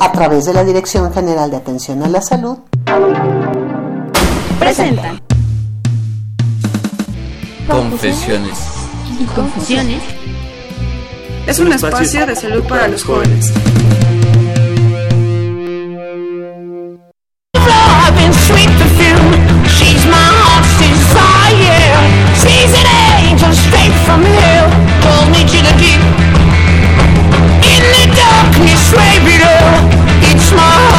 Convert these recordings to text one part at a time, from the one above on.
A través de la Dirección General de Atención a la Salud, presentan Confesiones. y confusiones. Es un espacio de salud para los jóvenes. my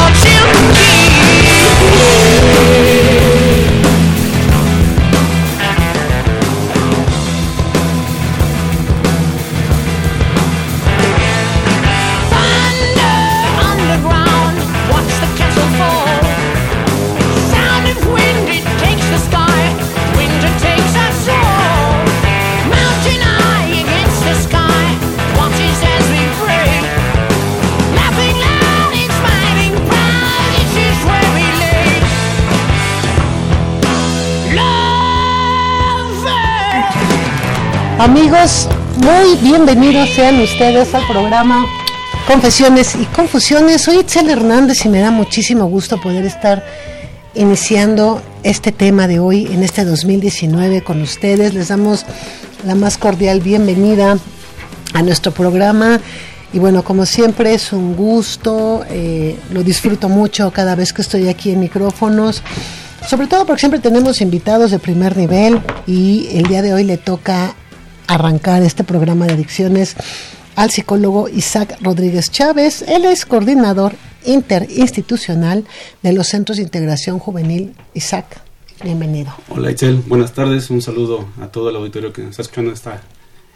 Amigos, muy bienvenidos sean ustedes al programa Confesiones y Confusiones. Soy Itzel Hernández y me da muchísimo gusto poder estar iniciando este tema de hoy en este 2019 con ustedes. Les damos la más cordial bienvenida a nuestro programa. Y bueno, como siempre es un gusto, eh, lo disfruto mucho cada vez que estoy aquí en micrófonos, sobre todo porque siempre tenemos invitados de primer nivel y el día de hoy le toca arrancar este programa de adicciones al psicólogo Isaac Rodríguez Chávez. Él es coordinador interinstitucional de los Centros de Integración Juvenil. Isaac, bienvenido. Hola Itzel, buenas tardes. Un saludo a todo el auditorio que nos está escuchando esta,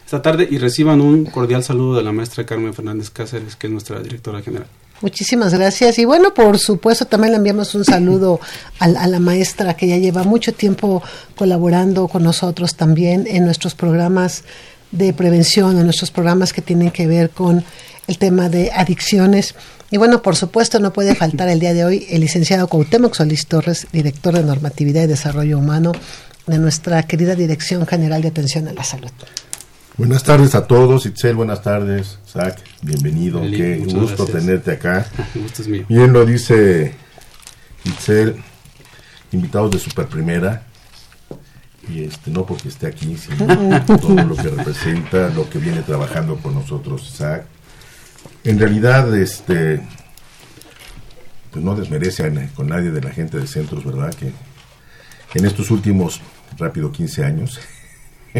esta tarde y reciban un cordial saludo de la maestra Carmen Fernández Cáceres, que es nuestra directora general. Muchísimas gracias. Y bueno, por supuesto, también le enviamos un saludo a, a, la maestra que ya lleva mucho tiempo colaborando con nosotros también en nuestros programas de prevención, en nuestros programas que tienen que ver con el tema de adicciones. Y bueno, por supuesto, no puede faltar el día de hoy el licenciado Cuauhtémoc Solís Torres, director de Normatividad y Desarrollo Humano de nuestra querida Dirección General de Atención a la Salud. Buenas tardes a todos, Itzel, buenas tardes, Zach, bienvenido, Eli, qué gusto gracias. tenerte acá. El gusto es mío. Bien lo dice Itzel, invitados de Super Primera, y este no porque esté aquí, sino todo lo que representa, lo que viene trabajando con nosotros, Zach. En realidad, este, pues no desmerece a na- con nadie de la gente de centros, ¿verdad? Que en estos últimos, rápido, 15 años,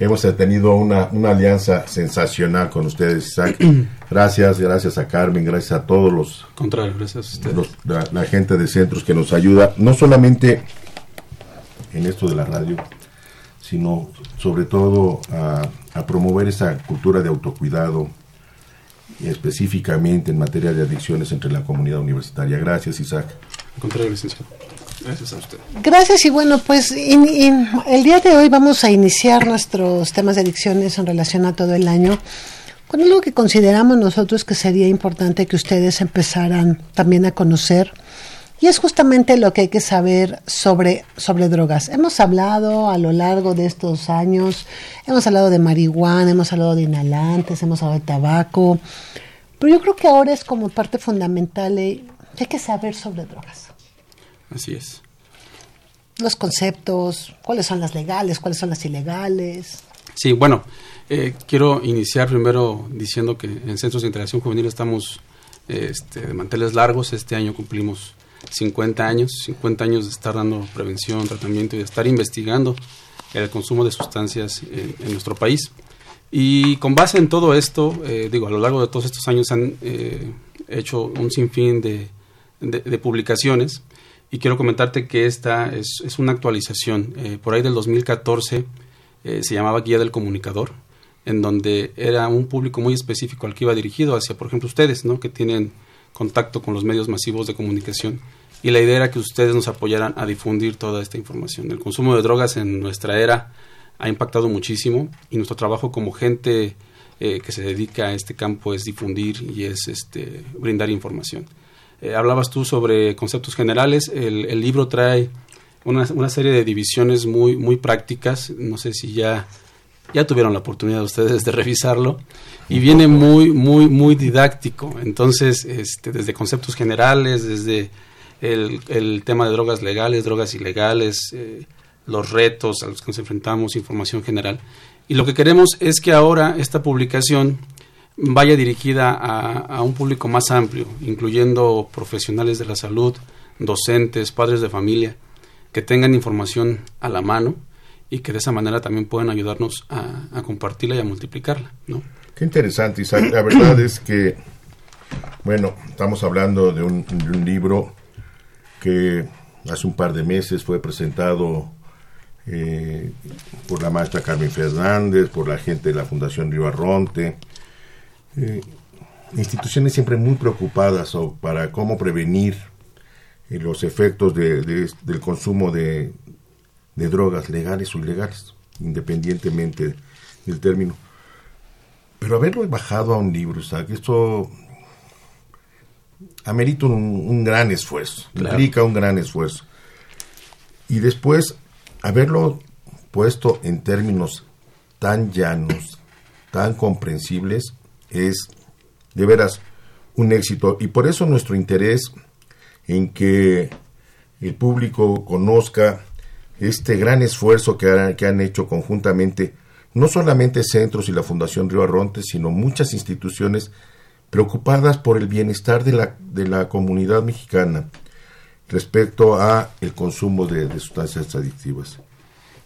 hemos tenido una, una alianza sensacional con ustedes, Isaac. Gracias, gracias a Carmen, gracias a todos los, Contrario, gracias a ustedes. los- la, la gente de centros que nos ayuda, no solamente en esto de la radio, sino sobre todo a, a promover esa cultura de autocuidado, específicamente en materia de adicciones entre la comunidad universitaria. Gracias, Isaac. Al contrario, licenciado. Gracias a usted. Gracias y bueno, pues in- in- el día de hoy vamos a iniciar nuestros temas de adicciones en relación a todo el año con algo que consideramos nosotros que sería importante que ustedes empezaran también a conocer y es justamente lo que hay que saber sobre, sobre drogas. Hemos hablado a lo largo de estos años, hemos hablado de marihuana, hemos hablado de inhalantes, hemos hablado de tabaco, pero yo creo que ahora es como parte fundamental eh, que hay que saber sobre drogas Así es. los conceptos, cuáles son las legales, cuáles son las ilegales. Sí, bueno, eh, quiero iniciar primero diciendo que en Centros de Integración Juvenil estamos eh, este, de manteles largos. Este año cumplimos 50 años, 50 años de estar dando prevención, tratamiento y de estar investigando el consumo de sustancias en, en nuestro país. Y con base en todo esto, eh, digo, a lo largo de todos estos años han eh, hecho un sinfín de, de, de publicaciones y quiero comentarte que esta es, una actualización. Eh, por ahí del 2014 eh, se llamaba Guía del Comunicador, en donde era un público muy específico al que iba dirigido hacia, por ejemplo, ustedes, ¿no? que tienen contacto con los medios masivos de comunicación y la idea era que ustedes nos apoyaran a difundir toda esta información. El consumo de drogas en nuestra era ha impactado muchísimo y nuestro trabajo como gente eh, que se dedica a este campo es difundir y es este, brindar información. Eh, hablabas tú sobre conceptos generales, el, el libro trae una, una, serie de divisiones muy, muy prácticas, no sé si ya, ya tuvieron la oportunidad ustedes de revisarlo, y viene muy, muy, muy didáctico, entonces, este, desde conceptos generales, desde el, el tema de drogas legales, drogas ilegales, eh, los retos a los que nos enfrentamos, información general. Y lo que queremos es que ahora esta publicación vaya dirigida a, a, un público más amplio, incluyendo profesionales de la salud, docentes, padres de familia, que tengan información a la mano y que de esa manera también puedan ayudarnos a, compartirla y a multiplicarla. ¿no? Qué interesante, Isaac. La verdad es que, bueno, estamos hablando de un, de un libro que hace un par de meses fue presentado eh, por la maestra Carmen Fernández, por la gente de la Fundación Río Arronte, eh, instituciones siempre muy preocupadas o para cómo prevenir eh, los efectos de, de, del consumo de, de, drogas legales o ilegales, independientemente del término. Pero haberlo bajado a un libro, o que esto amerita un, un gran esfuerzo, claro. implica un gran esfuerzo. Y después haberlo puesto en términos tan llanos, tan comprensibles, es de veras un éxito. Y por eso nuestro interés en que el público conozca este gran esfuerzo que han, que han hecho conjuntamente, no solamente centros y la Fundación Río Arronte, sino muchas instituciones preocupadas por el bienestar de la, de la comunidad mexicana respecto a el consumo de, de sustancias adictivas.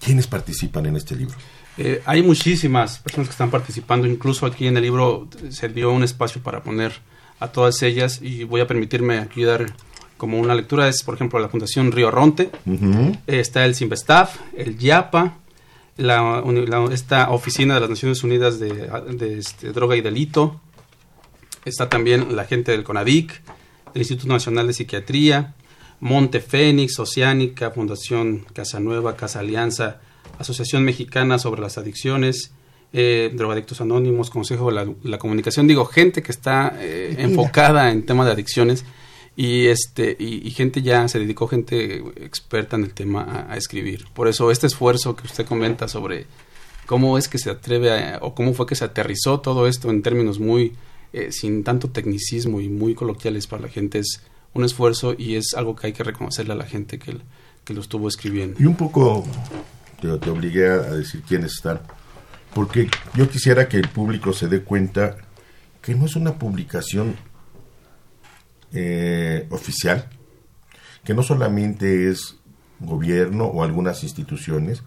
¿Quiénes participan en este libro? Eh, hay muchísimas personas que están participando, incluso aquí en el libro se dio un espacio para poner a todas ellas y voy a permitirme aquí dar como una lectura, es por ejemplo la Fundación Río Ronte, uh -huh. eh, está el Simvestaf, el YAPA, la, la, esta Oficina de las Naciones Unidas de, de este, Droga y Delito, está también la gente del CONADIC, el Instituto Nacional de Psiquiatría, Monte Fénix, Oceánica, Fundación Casa Nueva, Casa Alianza, Asociación Mexicana sobre las Adicciones, eh, Drogadictos Anónimos, Consejo de la, la, Comunicación, digo, gente que está eh, enfocada en temas de adicciones y este y, y, gente ya se dedicó gente experta en el tema a, a, escribir. Por eso este esfuerzo que usted comenta sobre cómo es que se atreve a, o cómo fue que se aterrizó todo esto en términos muy eh, sin tanto tecnicismo y muy coloquiales para la gente es un esfuerzo y es algo que hay que reconocerle a la gente que, que lo estuvo escribiendo. Y un poco te, te obligué a decir quiénes están, porque yo quisiera que el público se dé cuenta que no es una publicación eh, oficial, que no solamente es gobierno o algunas instituciones,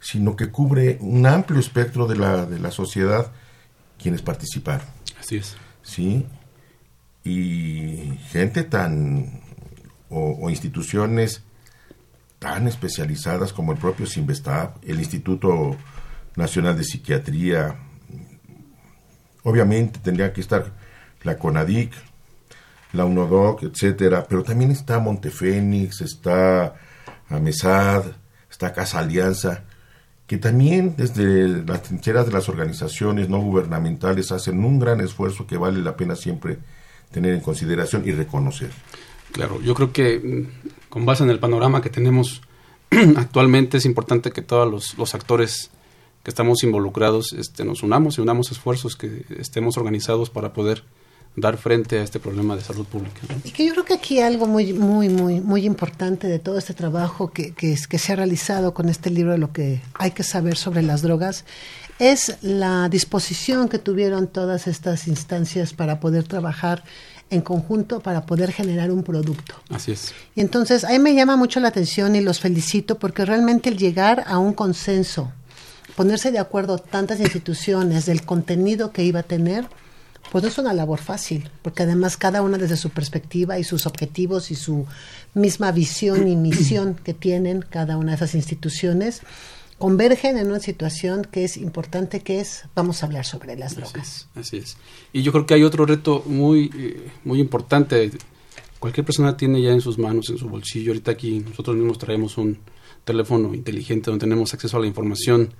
sino que cubre un amplio espectro de la, de la sociedad quienes participaron. Así es. Sí, y gente tan o, o, instituciones tan especializadas como el propio Sinvestab, el Instituto Nacional de Psiquiatría, obviamente tendría que estar la CONADIC, la UNODOC, etcétera, pero también está Montefénix, está AMESAD, está Casa Alianza, que también desde las trincheras de las organizaciones no gubernamentales hacen un gran esfuerzo que vale la pena siempre tener en consideración y reconocer. Claro, yo creo que mm, con base en el panorama que tenemos actualmente es importante que todos los, actores que estamos involucrados este, nos unamos y unamos esfuerzos, que estemos organizados para poder dar frente a este problema de salud pública. Y que yo creo que aquí algo muy, muy, muy, muy importante de todo este trabajo que, que se ha realizado con este libro de lo que hay que saber sobre las drogas es la disposición que tuvieron todas estas instancias para poder trabajar en conjunto para poder generar un producto. Así es. Y entonces ahí me llama mucho la atención y los felicito porque realmente el llegar a un consenso, ponerse de acuerdo tantas instituciones del contenido que iba a tener, pues no es una labor fácil, porque además cada una desde su perspectiva y sus objetivos y su misma visión y misión que tienen cada una de esas instituciones, convergen en una situación que es importante, que es, vamos a hablar sobre las drogas. Así es. Y yo creo que hay otro reto muy, eh, muy importante. Cualquier persona tiene ya en sus manos, en su bolsillo, ahorita aquí nosotros mismos traemos un teléfono inteligente donde tenemos acceso a la información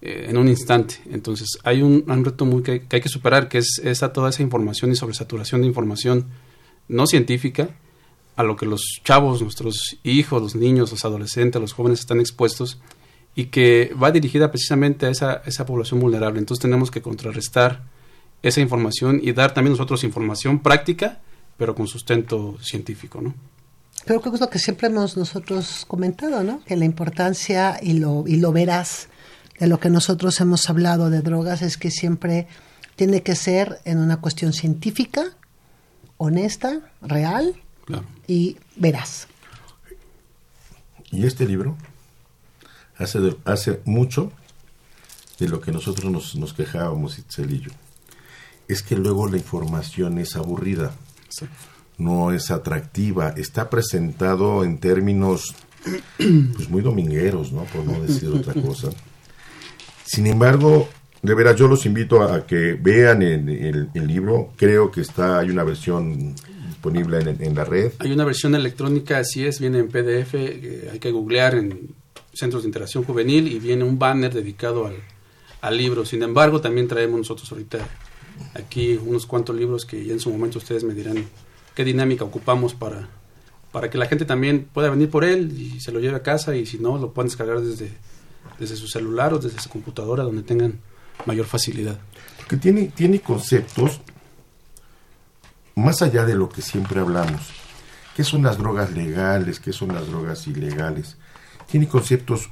eh, en un instante. Entonces hay un, reto muy que, hay que superar, que es esa, toda esa información y sobresaturación de información no científica a lo que los chavos, nuestros hijos, los niños, los adolescentes, los jóvenes están expuestos y que va dirigida precisamente a esa, esa población vulnerable. Entonces tenemos que contrarrestar esa información y dar también nosotros información práctica, pero con sustento científico, ¿no? Creo que es lo que siempre hemos nosotros comentado, ¿no? Que la importancia y lo, y lo verás de lo que nosotros hemos hablado de drogas es que siempre tiene que ser en una cuestión científica, honesta, real y veraz. Y este libro hace, hace mucho de lo que nosotros nos, nos quejábamos, Itzelillo. Es que luego la información es aburrida, no es atractiva, está presentado en términos pues muy domingueros, ¿no? Por no decir otra cosa. Sin embargo, de veras, yo los invito a, que vean el, libro. Creo que está, hay una versión disponible en, la red. Hay una versión electrónica, así es, viene en PDF, hay que googlear en Centros de Interacción Juvenil y viene un banner dedicado al, al libro. Sin embargo, también traemos nosotros ahorita aquí unos cuantos libros que ya en su momento ustedes me dirán qué dinámica ocupamos para, para que la gente también pueda venir por él y se lo lleve a casa y si no, lo puedan descargar desde desde su celular o desde su computadora donde tengan mayor facilidad. Porque tiene, tiene conceptos más allá de lo que siempre hablamos. ¿Qué son las drogas legales? ¿Qué son las drogas ilegales? Tiene conceptos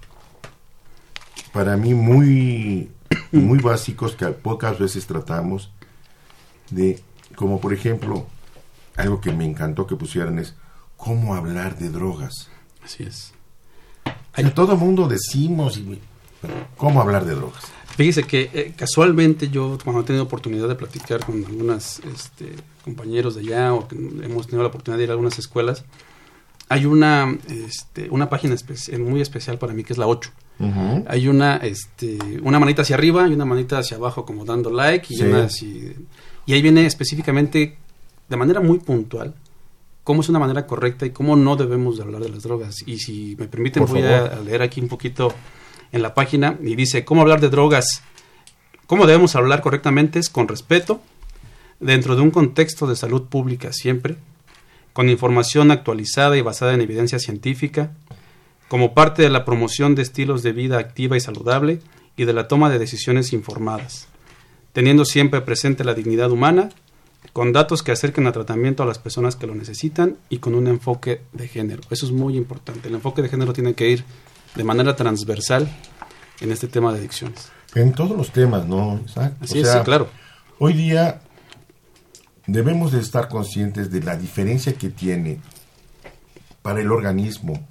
para mí muy, muy básicos que pocas veces tratamos de, como por ejemplo, algo que me encantó que pusieran es cómo hablar de drogas. Así es. A todo mundo decimos, ¿cómo hablar de drogas? Fíjese que eh, casualmente yo cuando he tenido oportunidad de platicar con algunos este, compañeros de allá o que hemos tenido la oportunidad de ir a algunas escuelas, hay una, este, una página muy especial para mí que es la 8. Hay una, este, una manita hacia arriba y una manita hacia abajo como dando like y una así, y ahí viene específicamente de manera muy puntual cómo es una manera correcta y cómo no debemos de hablar de las drogas. Y si me permiten, voy a, leer aquí un poquito en la página y dice, ¿cómo hablar de drogas? ¿Cómo debemos hablar correctamente? Es con respeto, dentro de un contexto de salud pública siempre, con información actualizada y basada en evidencia científica, como parte de la promoción de estilos de vida activa y saludable y de la toma de decisiones informadas, teniendo siempre presente la dignidad humana con datos que acerquen a tratamiento a las personas que lo necesitan y con un enfoque de género. Eso es muy importante. El enfoque de género tiene que ir de manera transversal en este tema de adicciones. En todos los temas, ¿no? Así es, claro. Hoy día debemos de estar conscientes de la diferencia que tiene para el organismo,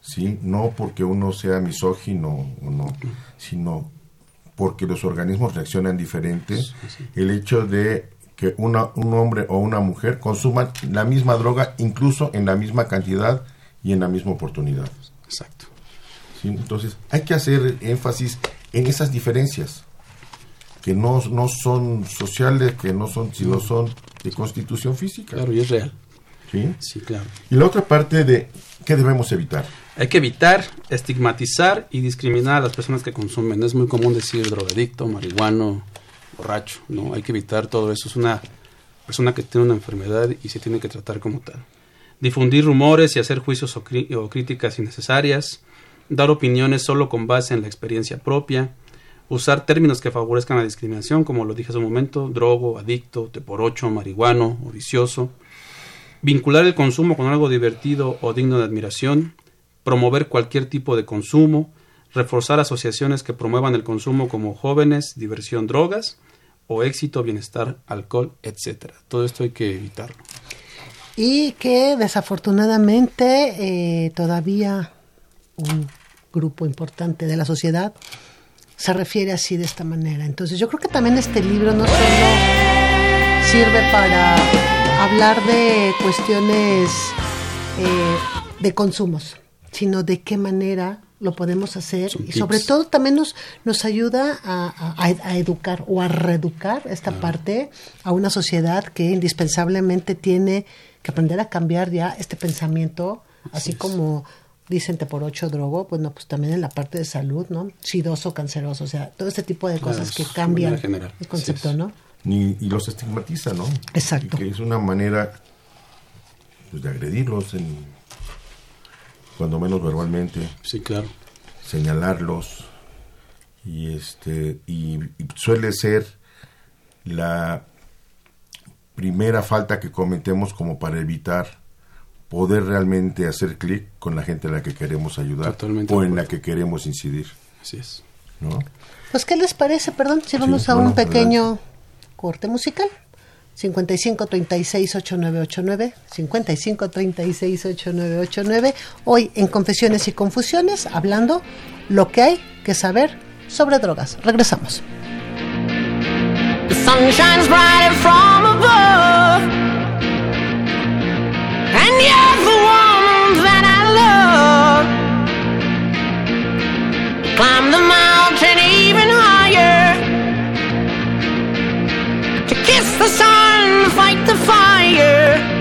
¿sí? No porque uno sea misógino o no, sino porque los organismos reaccionan diferente. El hecho de que una, un hombre o una mujer consuman la misma droga, incluso en la misma cantidad y en la misma oportunidad. Exacto. Entonces, hay que hacer énfasis en esas diferencias, que no, no son sociales, que no son, sino son de constitución física. Claro, y es real. ¿Sí? Sí, claro. Y la otra parte de, ¿qué debemos evitar? Hay que evitar estigmatizar y discriminar a las personas que consumen. Es muy común decir drogadicto, marihuano, borracho, ¿no? Hay que evitar todo eso. Es una persona que tiene una enfermedad y se tiene que tratar como tal. Difundir rumores y hacer juicios o, críticas innecesarias, dar opiniones solo con base en la experiencia propia, usar términos que favorezcan la discriminación, como lo dije hace un momento, drogo, adicto, te por ocho, marihuano o vicioso, vincular el consumo con algo divertido o digno de admiración, promover cualquier tipo de consumo, reforzar asociaciones que promuevan el consumo como jóvenes, diversión, drogas o éxito, bienestar, alcohol, etcétera. Todo esto hay que evitarlo. Y que desafortunadamente eh, todavía un grupo importante de la sociedad se refiere así de esta manera. Entonces yo creo que también este libro no solo sirve para hablar de cuestiones eh, de consumos, sino de qué manera lo podemos hacer Son y sobre todo también nos, nos ayuda a, a- a educar o a reeducar esta parte a una sociedad que indispensablemente tiene que aprender a cambiar ya este pensamiento, así como dicen te por ocho drogo, bueno, pues también en la parte de salud, ¿no? Sidoso, canceroso, o sea, todo este tipo de Claro, cosas que cambian el concepto. ¿no? Y los estigmatiza, ¿no? Exacto. Y que es una manera pues, de agredirlos, en, cuando menos verbalmente, Sí, claro. señalarlos y este y, y suele ser la primera falta que cometemos como para evitar poder realmente hacer clic con la gente a la que queremos ayudar Totalmente o en la que queremos incidir, Así es. ¿no? Pues, ¿qué les parece? Perdón, si vamos a un pequeño corte musical. 55 36 8989 55 36 8989 hoy en Confesiones y Confusiones hablando lo que hay que saber sobre drogas. Regresamos. The sun shines from Climb the mountain even higher. To kiss the sun, fight the fire.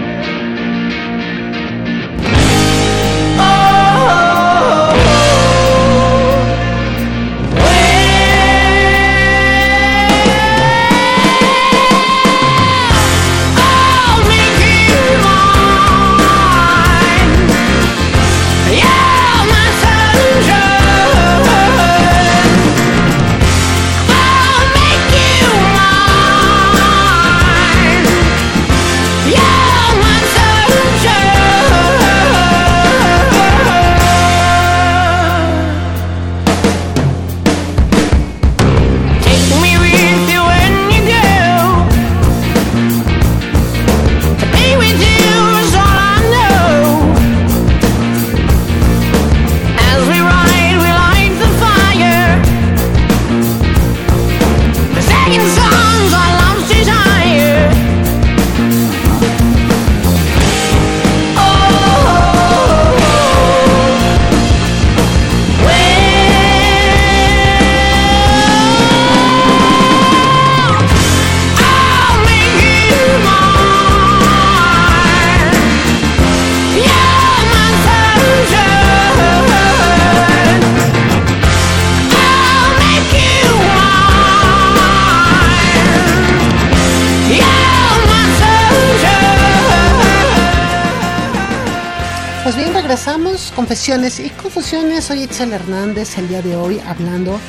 Confesiones y confusiones. Soy Itzel Hernández el día de hoy hablando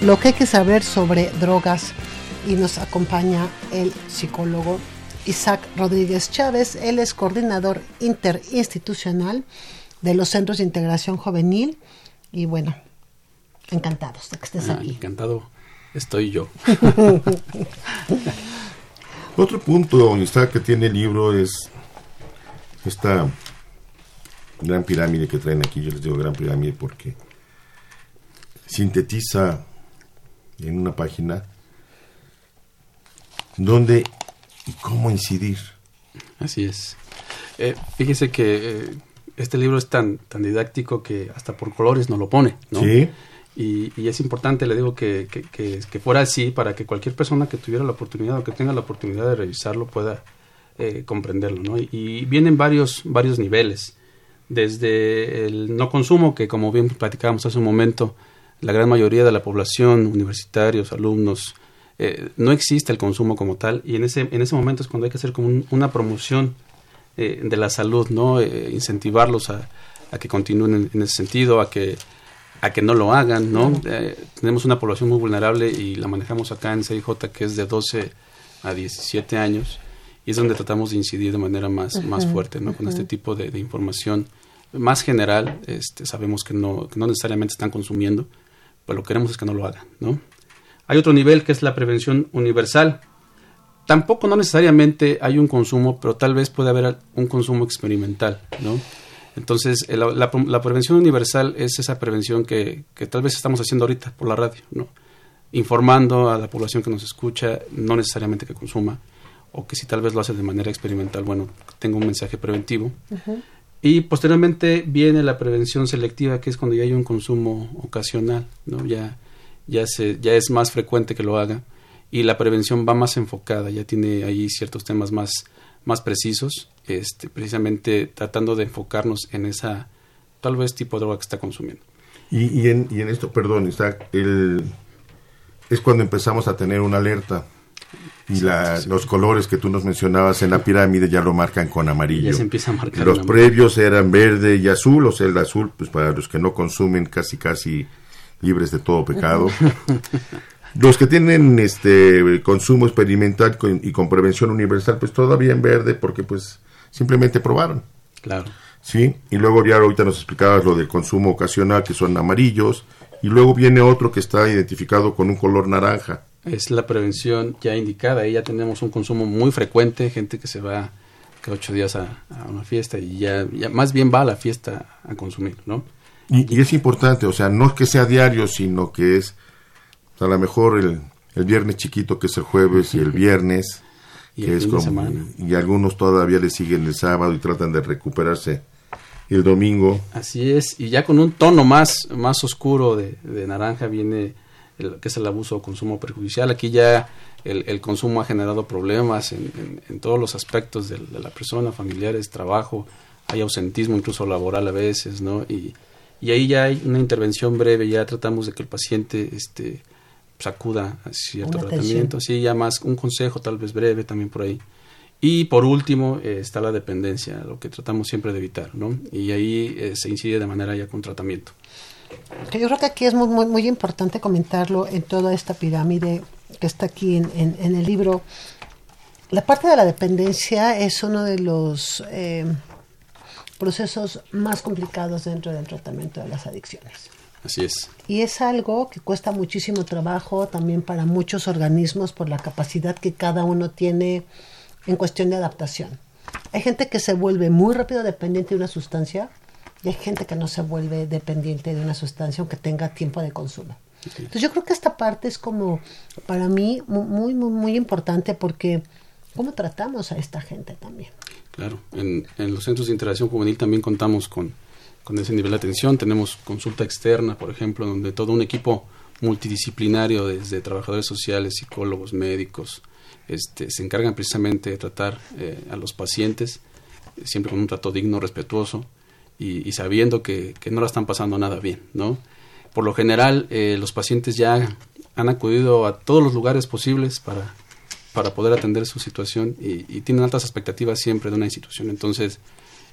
lo que hay que saber sobre drogas y nos acompaña el psicólogo Isaac Rodríguez Chávez. Él es coordinador interinstitucional de los Centros de Integración Juvenil y bueno, encantados de que estés Ah, aquí. encantado estoy yo. Otro punto, Isaac, que tiene el libro es esta gran pirámide que traen aquí. Yo les digo gran pirámide porque sintetiza en una página dónde y cómo incidir. Así es. Eh, fíjese que eh, este libro es tan, tan didáctico que hasta por colores no lo pone, ¿no? Sí. Y, y es importante, le digo, que, que, que- que fuera así para que cualquier persona que tuviera la oportunidad o que tenga la oportunidad de revisarlo pueda eh, comprenderlo, ¿no? Y, y vienen varios, varios niveles, desde el no consumo, que como bien platicábamos hace un momento, la gran mayoría de la población, universitarios, alumnos, eh, no existe el consumo como tal, y en ese, en ese momento es cuando hay que hacer como un- una promoción eh, de la salud, ¿no? Eh, incentivarlos a, a que continúen en, en ese sentido, a que a que no lo hagan, ¿no? Eh, tenemos una población muy vulnerable y la manejamos acá en CIJ que es de 12 a 17 años y es donde tratamos de incidir de manera más, más fuerte, ¿no? Con este tipo de, de información más general, este, sabemos que no, que no necesariamente están consumiendo, pero lo que queremos es que no lo hagan, ¿no? Hay otro nivel que es la prevención universal. Tampoco no necesariamente hay un consumo, pero tal vez puede haber un consumo experimental, ¿no? Entonces, la- la prevención universal es esa prevención que, que tal vez estamos haciendo ahorita por la radio, ¿no? Informando a la población que nos escucha, no necesariamente que consuma, o que si tal vez lo hace de manera experimental, bueno, tenga un mensaje preventivo. Y posteriormente viene la prevención selectiva, que es cuando ya hay un consumo ocasional, ¿no? Ya, ya, se, ya es más frecuente que lo haga y la prevención va más enfocada, ya tiene ahí ciertos temas más, más precisos, este, precisamente tratando de enfocarnos en esa tal vez tipo de droga que está consumiendo. Y, y, en, y en esto, perdón, está el, es cuando empezamos a tener una alerta y la, los colores que tú nos mencionabas en la pirámide ya lo marcan con amarillo. Ya se empieza a marcar. Los previos eran verde y azul, o sea, el azul, pues para los que no consumen, casi, casi libres de todo pecado. los que tienen este consumo experimental con, y con prevención universal, pues todavía en verde, porque pues simplemente probaron. Claro. Sí, y luego ya ahorita nos explicabas lo del consumo ocasional, que son amarillos, y luego viene otro que está identificado con un color naranja es la prevención ya indicada. Ahí ya tenemos un consumo muy frecuente, gente que se va cada ocho días a, una fiesta y ya, ya, más bien va a la fiesta a consumir, ¿no? Y, y, es importante, o sea, no es que sea diario, sino que es a lo mejor el, el viernes chiquito que es el jueves y el viernes, y que el es como, y algunos todavía le siguen el sábado y tratan de recuperarse el domingo. Así es, y ya con un tono más, más oscuro de, de naranja viene el, que es el abuso o consumo perjudicial. Aquí ya el, el consumo ha generado problemas en, en, en todos los aspectos de, de, la persona, familiares, trabajo, hay ausentismo incluso laboral a veces, ¿no? Y, y ahí ya hay una intervención breve, ya tratamos de que el paciente este, pues, acuda a cierto Una tratamiento, sí, ya más un consejo tal vez breve también por ahí. Y por último eh, está la dependencia, lo que tratamos siempre de evitar, ¿no? Y ahí eh, se incide de manera ya con tratamiento. Yo creo que aquí es muy, muy, muy importante comentarlo en toda esta pirámide que está aquí en, en, en el libro. La parte de la dependencia es uno de los eh, procesos más complicados dentro del tratamiento de las adicciones. Así es. Y es algo que cuesta muchísimo trabajo también para muchos organismos por la capacidad que cada uno tiene en cuestión de adaptación. Hay gente que se vuelve muy rápido dependiente de una sustancia y hay gente que no se vuelve dependiente de una sustancia aunque tenga tiempo de consumo. Entonces yo creo que esta parte es como para mí muy, muy, muy importante porque cómo tratamos a esta gente también. Claro, en, en los centros de interacción juvenil también contamos con, con ese nivel de atención. Tenemos consulta externa, por ejemplo, donde todo un equipo multidisciplinario, desde trabajadores sociales, psicólogos, médicos, este, se encargan precisamente de tratar eh, a los pacientes, siempre con un trato digno, respetuoso y, y sabiendo que, que, no la están pasando nada bien, ¿no? Por lo general, eh, los pacientes ya han acudido a todos los lugares posibles para, para poder atender su situación y, y tienen altas expectativas siempre de una institución. Entonces,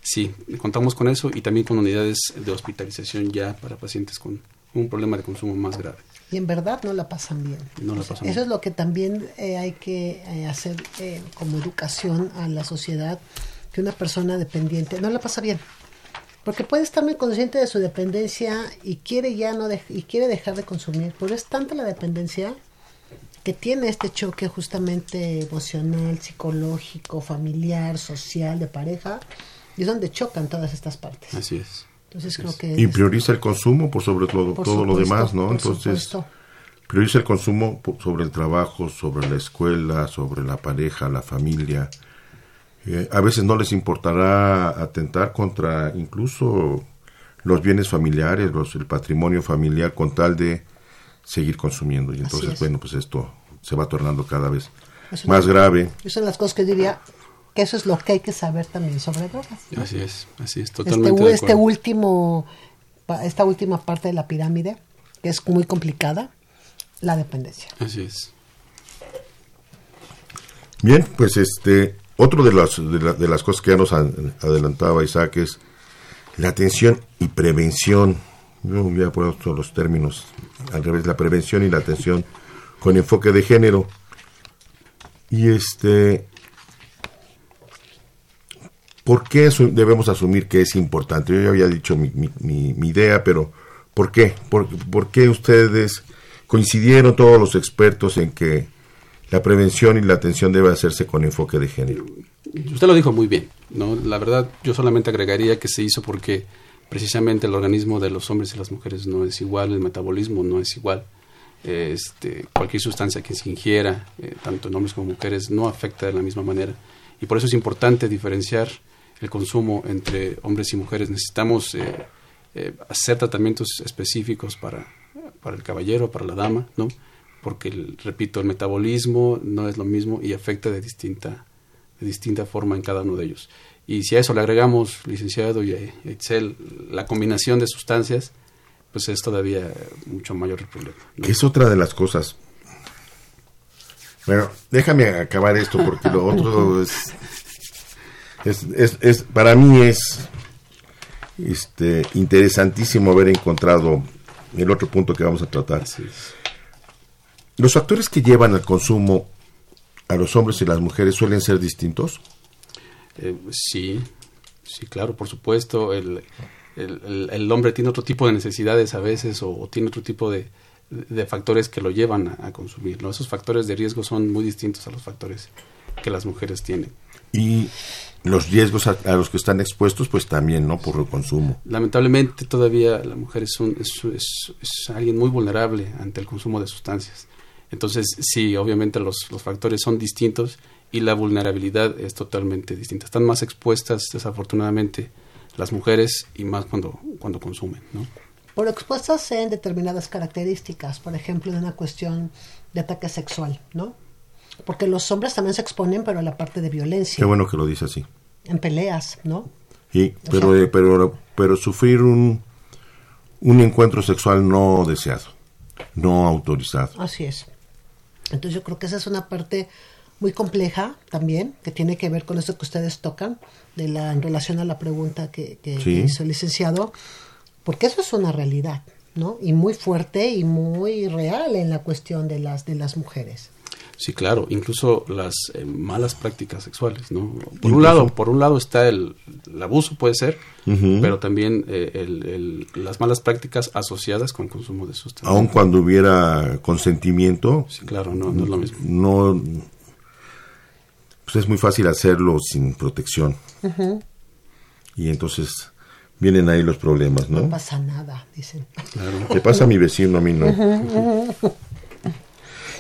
sí, contamos con eso y también con unidades de hospitalización ya para pacientes con un problema de consumo más grave. Y en verdad no la pasan bien. No la pasan Eso bien. es lo que también eh, hay que eh, hacer eh, como educación a la sociedad, que una persona dependiente no la pasa bien. Porque puede estar muy consciente de su dependencia y quiere ya no de y quiere dejar de consumir, pero es tanta la dependencia que tiene este choque justamente emocional, psicológico, familiar, social, de pareja, y es donde chocan todas estas partes. Así es. Entonces creo que y prioriza el consumo por sobre todo, por todo supuesto, lo demás, ¿no? por Entonces supuesto. prioriza el consumo por sobre el trabajo, sobre la escuela, sobre la pareja, la familia. Eh, a veces no les importará atentar contra incluso los bienes familiares, los, el patrimonio familiar con tal de seguir consumiendo. Y entonces, bueno, pues esto se va tornando cada vez Eso más es- grave. Esas son las cosas que diría que eso es lo que hay que saber también sobre drogas. ¿no? Así es, así es, Este, totalmente. u- de este último, esta última parte de la pirámide, que es muy complicada, la dependencia. Así es. Bien, pues este, otro de las, de, la- de las cosas que ya nos an- adelantaba Isaac es la atención y prevención. Yo voy a poner los términos al revés, la prevención y la atención con enfoque de género. Y este, ¿por qué debemos asumir que es importante? Yo ya había dicho mi, idea, pero ¿por qué? ¿Por, por qué ustedes coincidieron todos los expertos en que la prevención y la atención debe hacerse con enfoque de género? Usted lo dijo muy bien, ¿no? La verdad, yo solamente agregaría que se hizo porque precisamente el organismo de los hombres y las mujeres no es igual, el metabolismo no es igual. Este, cualquier sustancia que se ingiera, eh, tanto en hombres como mujeres, no afecta de la misma manera. Y por eso es importante diferenciar el consumo entre hombres y mujeres. Necesitamos eh, eh, hacer tratamientos específicos para, para el caballero, para la dama, ¿no? Porque, el- repito, el metabolismo no es lo mismo y afecta de distinta, de distinta forma en cada uno de ellos. Y si a eso le agregamos, licenciado y Itzel, la combinación de sustancias, pues es todavía mucho mayor el problema. es otra de las cosas. Bueno, déjame acabar esto porque lo otro es, es, es, es- para mí es este interesantísimo haber encontrado el otro punto que vamos a tratar. Así es. Los factores que llevan al consumo a los hombres y las mujeres suelen ser distintos. Eh, sí, sí, claro, por supuesto. El, el, el- el hombre tiene otro tipo de necesidades a veces o, o tiene otro tipo de, de factores que lo llevan a, a consumir. ¿no? Esos factores de riesgo son muy distintos a los factores que las mujeres tienen. Y los riesgos a, a los que están expuestos, pues también, ¿no? Por el consumo. Lamentablemente todavía la mujer es, un- es, es- es alguien muy vulnerable ante el consumo de sustancias. Entonces, sí, obviamente los, los factores son distintos y la vulnerabilidad es totalmente distinta. Están más expuestas, desafortunadamente, las mujeres y más cuando, cuando consumen, ¿no? Por expuestas en determinadas características, por ejemplo, en una cuestión de ataque sexual, ¿no? Porque los hombres también se exponen, pero a la parte de violencia, Qué bueno que lo dice así. en peleas, ¿no? Sí, pero, eh, pero, pero sufrir un, un encuentro sexual no deseado, no autorizado. Así es. Entonces yo creo que esa es una parte muy compleja también, que tiene que ver con esto que ustedes tocan, de la, en relación a la pregunta que, que- Sí. que hizo el licenciado, porque eso es una realidad, ¿no? Y muy fuerte y muy real en la cuestión de las, de las mujeres. Sí, claro, incluso las eh, malas prácticas sexuales, ¿no? Por un lado, por un lado está el, el abuso puede ser, pero también eh, el- el- las malas prácticas asociadas con consumo de sustancias. Aun cuando hubiera consentimiento, Sí, claro, no, no es lo mismo. no pues es muy fácil hacerlo sin protección. Y entonces vienen ahí los problemas, No ¿no? pasa nada, dicen. Claro. Le pasa a mi vecino, a mí no.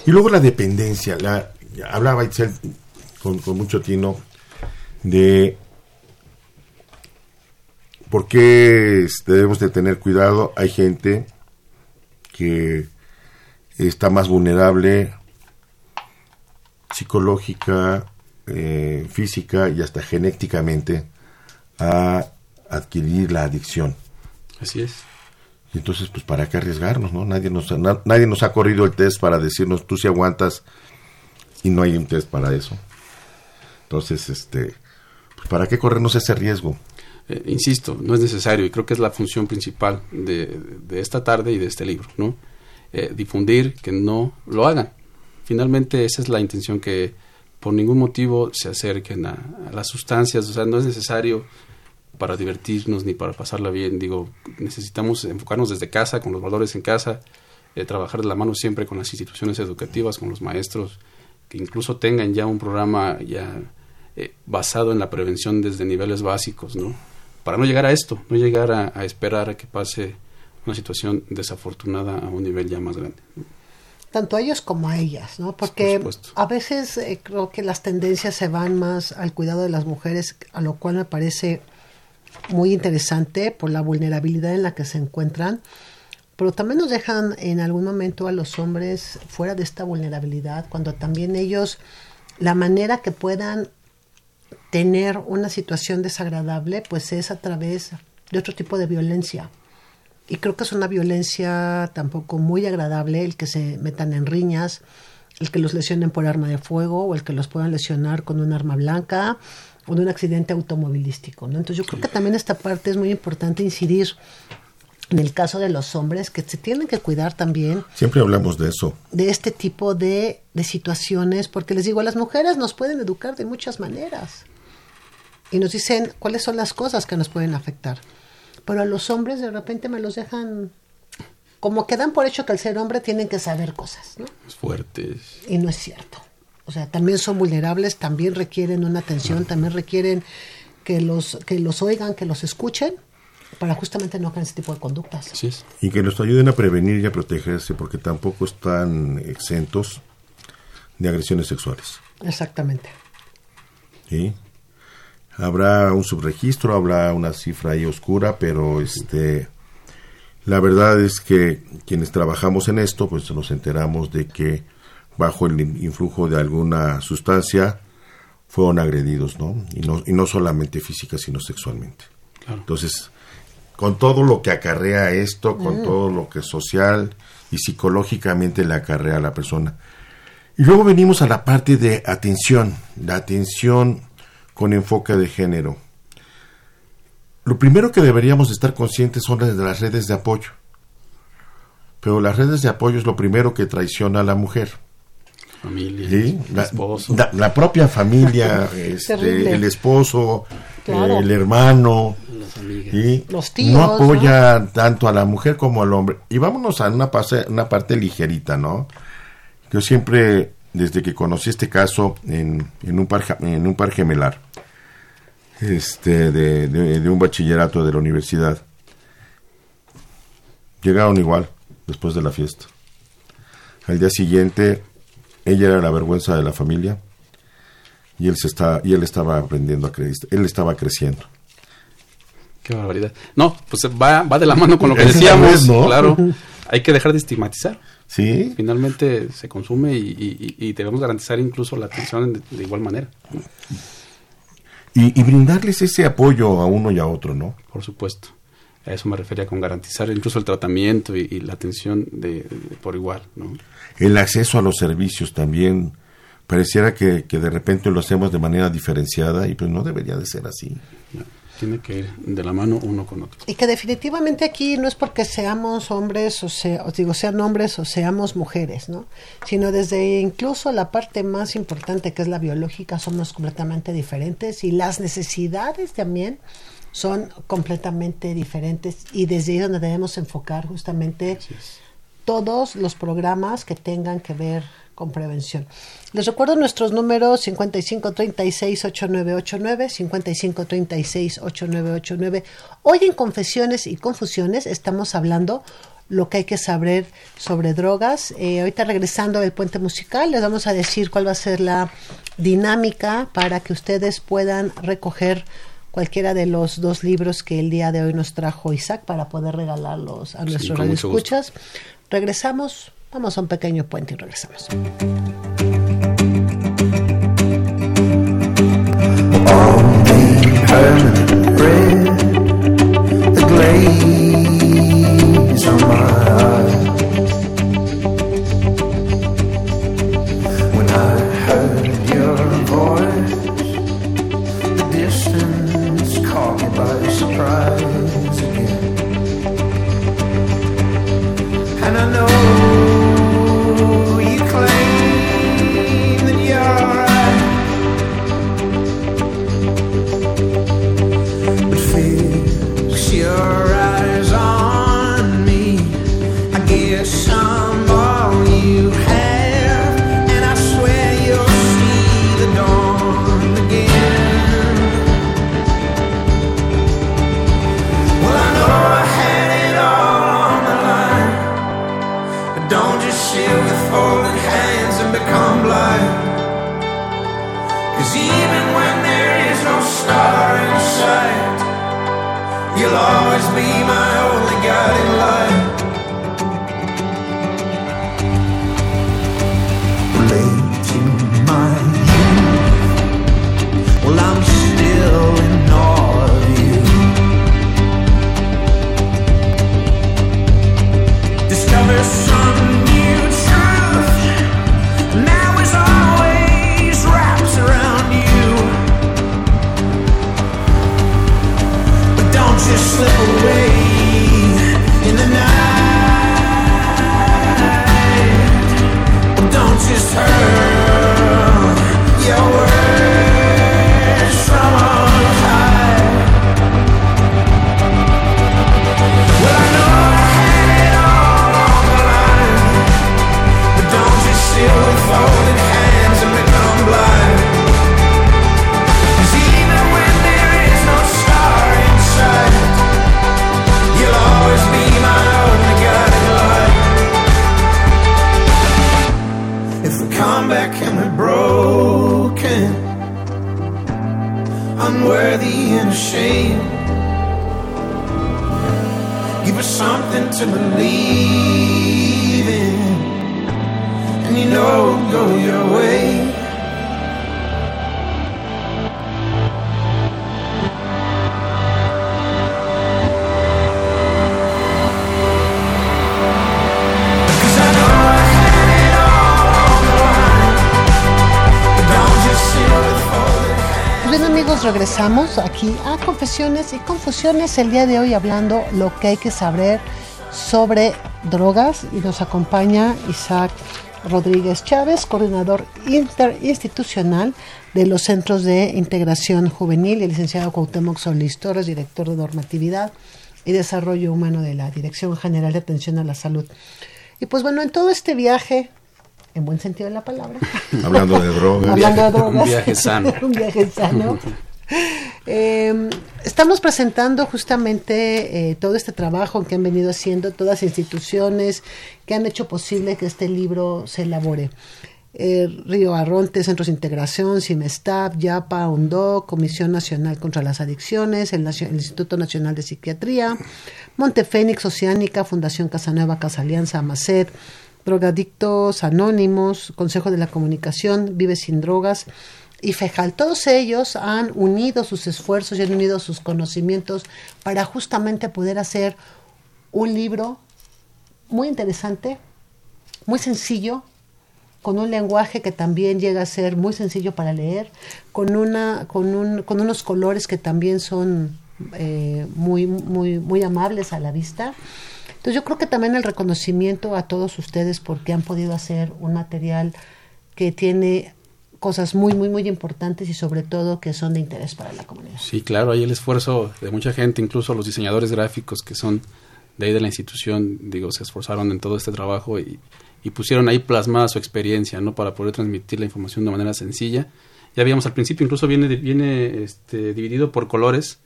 Y luego la dependencia. La, hablaba Itzel con, con mucho tino de por qué este, debemos de tener cuidado. Hay gente que está más vulnerable psicológica, eh, física y hasta genéticamente a adquirir la adicción. Así es. Y entonces, pues, ¿para qué arriesgarnos, no? Nadie nos, na- nadie nos ha corrido el test para decirnos, tú si aguantas, y no hay un test para eso. Entonces, este, pues, ¿para qué corrernos ese riesgo? Eh, insisto, no es necesario y creo que es la función principal de, de esta tarde y de este libro, ¿no? Eh, difundir que no lo hagan. Finalmente esa es la intención que por ningún motivo se acerquen a, las sustancias, o sea, no es necesario para divertirnos ni para pasarla bien, digo, necesitamos enfocarnos desde casa, con los valores en casa, eh, trabajar de la mano siempre con las instituciones educativas, con los maestros, que incluso tengan ya un programa ya basado en la prevención desde niveles básicos, ¿no? Para no llegar a esto, no llegar a, a esperar a que pase una situación desafortunada a un nivel ya más grande. ¿no? tanto a ellos como a ellas, ¿no? Porque Por a veces eh, creo que las tendencias se van más al cuidado de las mujeres, a lo cual me parece muy interesante por la vulnerabilidad en la que se encuentran, pero también nos dejan en algún momento a los hombres fuera de esta vulnerabilidad, cuando también ellos, la manera que puedan tener una situación desagradable, pues es a través de otro tipo de violencia. Y creo que es una violencia tampoco muy agradable el que se metan en riñas, el que los lesionen por arma de fuego o el que los puedan lesionar con un arma blanca o de un accidente automovilístico. ¿no? Entonces yo creo que también esta parte es muy importante incidir en el caso de los hombres que se tienen que cuidar también Siempre hablamos de eso. de este tipo de, de situaciones, porque les digo, las mujeres nos pueden educar de muchas maneras y nos dicen cuáles son las cosas que nos pueden afectar. Pero a los hombres de repente me los dejan como que dan por hecho que al ser hombre tienen que saber cosas, ¿no? Fuertes. Y no es cierto. O sea, también son vulnerables, también requieren una atención, también requieren que los, que los oigan, que los escuchen, para justamente no caer en ese tipo de conductas. Así es. Y que nos ayuden a prevenir y a protegerse porque tampoco están exentos de agresiones sexuales. Exactamente. ¿sí? Habrá un subregistro, habrá una cifra ahí oscura, pero este la verdad es que quienes trabajamos en esto, pues nos enteramos de que bajo el influjo de alguna sustancia fueron agredidos, ¿no? Y no, y no solamente física, sino sexualmente. Entonces, con todo lo que acarrea esto, con Mm. todo lo que social y psicológicamente le acarrea a la persona. Y luego venimos a la parte de atención, la atención con enfoque de género. Lo primero que deberíamos estar conscientes son las de las redes de apoyo. Pero las redes de apoyo es lo primero que traiciona a la mujer. Familia, ¿sí? La, esposo. la- la propia familia, este, el esposo, Claro. eh, el hermano, Las amigas. ¿sí? Los tíos, no apoya tanto a la mujer como al hombre. Y vámonos a una, pase- una parte ligerita, ¿no? Yo siempre, desde que conocí este caso en, en un, par, en un par gemelar, este, de, de- de un bachillerato de la universidad, llegaron igual después de la fiesta. Al día siguiente, ella era la vergüenza de la familia y él, se está, y él estaba aprendiendo a crecer, él estaba creciendo. Qué barbaridad. No, pues va, va de la mano con lo que decíamos. vez, ¿no? Claro. Hay que dejar de estigmatizar. Sí, Finalmente se consume y, y- y debemos garantizar incluso la atención de, de igual manera. y, y brindarles ese apoyo a uno y a otro, ¿no? Por supuesto. A eso me refería con garantizar incluso el tratamiento y, y la atención de, de- por igual. ¿no? El acceso a los servicios también pareciera que, que de repente lo hacemos de manera diferenciada y pues no debería de ser así. No, Tiene que ir de la mano uno con otro. Y que definitivamente aquí no es porque seamos hombres o sea, os digo, sean hombres o seamos mujeres, ¿no? Sino desde incluso la parte más importante que es la biológica somos completamente diferentes y las necesidades también son completamente diferentes y desde ahí donde debemos enfocar justamente todos los programas que tengan que ver con prevención. Les recuerdo nuestros números 5536-8989, 5536-8989. Hoy en Confesiones y Confusiones estamos hablando lo que hay que saber sobre drogas. Eh, ahorita regresando del puente musical, les vamos a decir cuál va a ser la dinámica para que ustedes puedan recoger cualquiera de los dos libros que el día de hoy nos trajo Isaac para poder regalarlos a nuestros gusto. radioescuchas. Regresamos, vamos a un pequeño puente y regresamos. Aquí a Confesiones y Confusiones el día de hoy hablando lo que hay que saber sobre drogas y nos acompaña Isaac Rodríguez Chávez, coordinador interinstitucional de los Centros de Integración Juvenil y el licenciado Cuauhtémoc Solís Torres, director de normatividad y desarrollo humano de la Dirección General de Atención a la Salud. Y pues bueno, en todo este viaje, en buen sentido de la palabra, Hablando de drogas. hablando de drogas. Un viaje sano. un viaje sano. Eh, estamos presentando justamente eh, todo este trabajo que han venido haciendo todas las instituciones que han hecho posible que este libro se elabore. Eh, Río Arronte, Centros de Integración, CIMESTAP, YAPA, UNDO, Comisión Nacional contra las Adicciones, el, Instituto Nacional de Psiquiatría, Montefénix, Oceánica, Fundación Casanueva, Casa Alianza, Amacet, Drogadictos Anónimos, Consejo de la Comunicación, Vive sin Drogas y FEJAL. Todos ellos han unido sus esfuerzos y han unido sus conocimientos para justamente poder hacer un libro muy interesante, muy sencillo, con un lenguaje que también llega a ser muy sencillo para leer, con una, con un, con unos colores que también son eh, muy, muy, muy amables a la vista. Entonces yo creo que también el reconocimiento a todos ustedes porque han podido hacer un material que tiene cosas muy, muy, muy importantes y sobre todo que son de interés para la comunidad. Sí, claro, hay el esfuerzo de mucha gente, incluso los diseñadores gráficos que son de ahí de la institución, digo, se esforzaron en todo este trabajo y, y pusieron ahí plasmada su experiencia, ¿no? Para poder transmitir la información de manera sencilla. Ya habíamos al principio, incluso viene, viene este, dividido por colores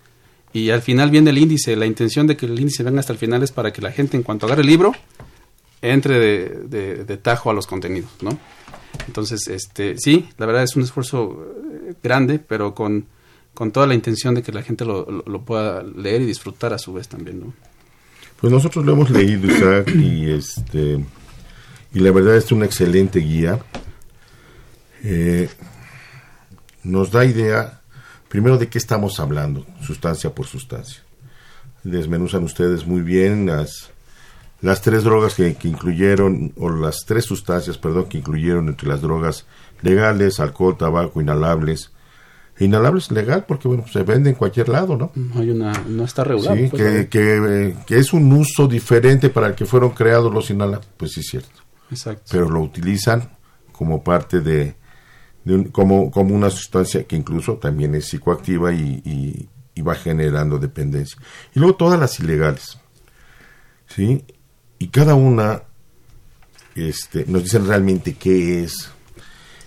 y al final viene el índice. La intención de que el índice venga hasta el final es para que la gente, en cuanto agarre el libro, entre de, de- de tajo a los contenidos, ¿no? Entonces, este, sí, la verdad es un esfuerzo eh, grande, pero con, con toda la intención de que la gente lo, pueda leer y disfrutar a su vez también, ¿no? Pues nosotros lo hemos leído, y este y la verdad es una excelente guía. Eh, nos da idea, primero, de qué estamos hablando, sustancia por sustancia. Desmenuzan ustedes muy bien las, las tres drogas que, que incluyeron, o las tres sustancias, perdón, que incluyeron entre las drogas legales, alcohol, tabaco, inhalables. Inhalables legal porque, bueno, se vende en cualquier lado, ¿no? No hay una, no está regulado. Sí, pues, que, que, que es un uso diferente para el que fueron creados los inhalables, pues sí es cierto. Exacto. Pero lo utilizan como parte de, de un- como, como una sustancia que incluso también es psicoactiva y, y- y va generando dependencia. Y luego todas las ilegales, ¿sí? Y cada una este, nos dicen realmente qué es,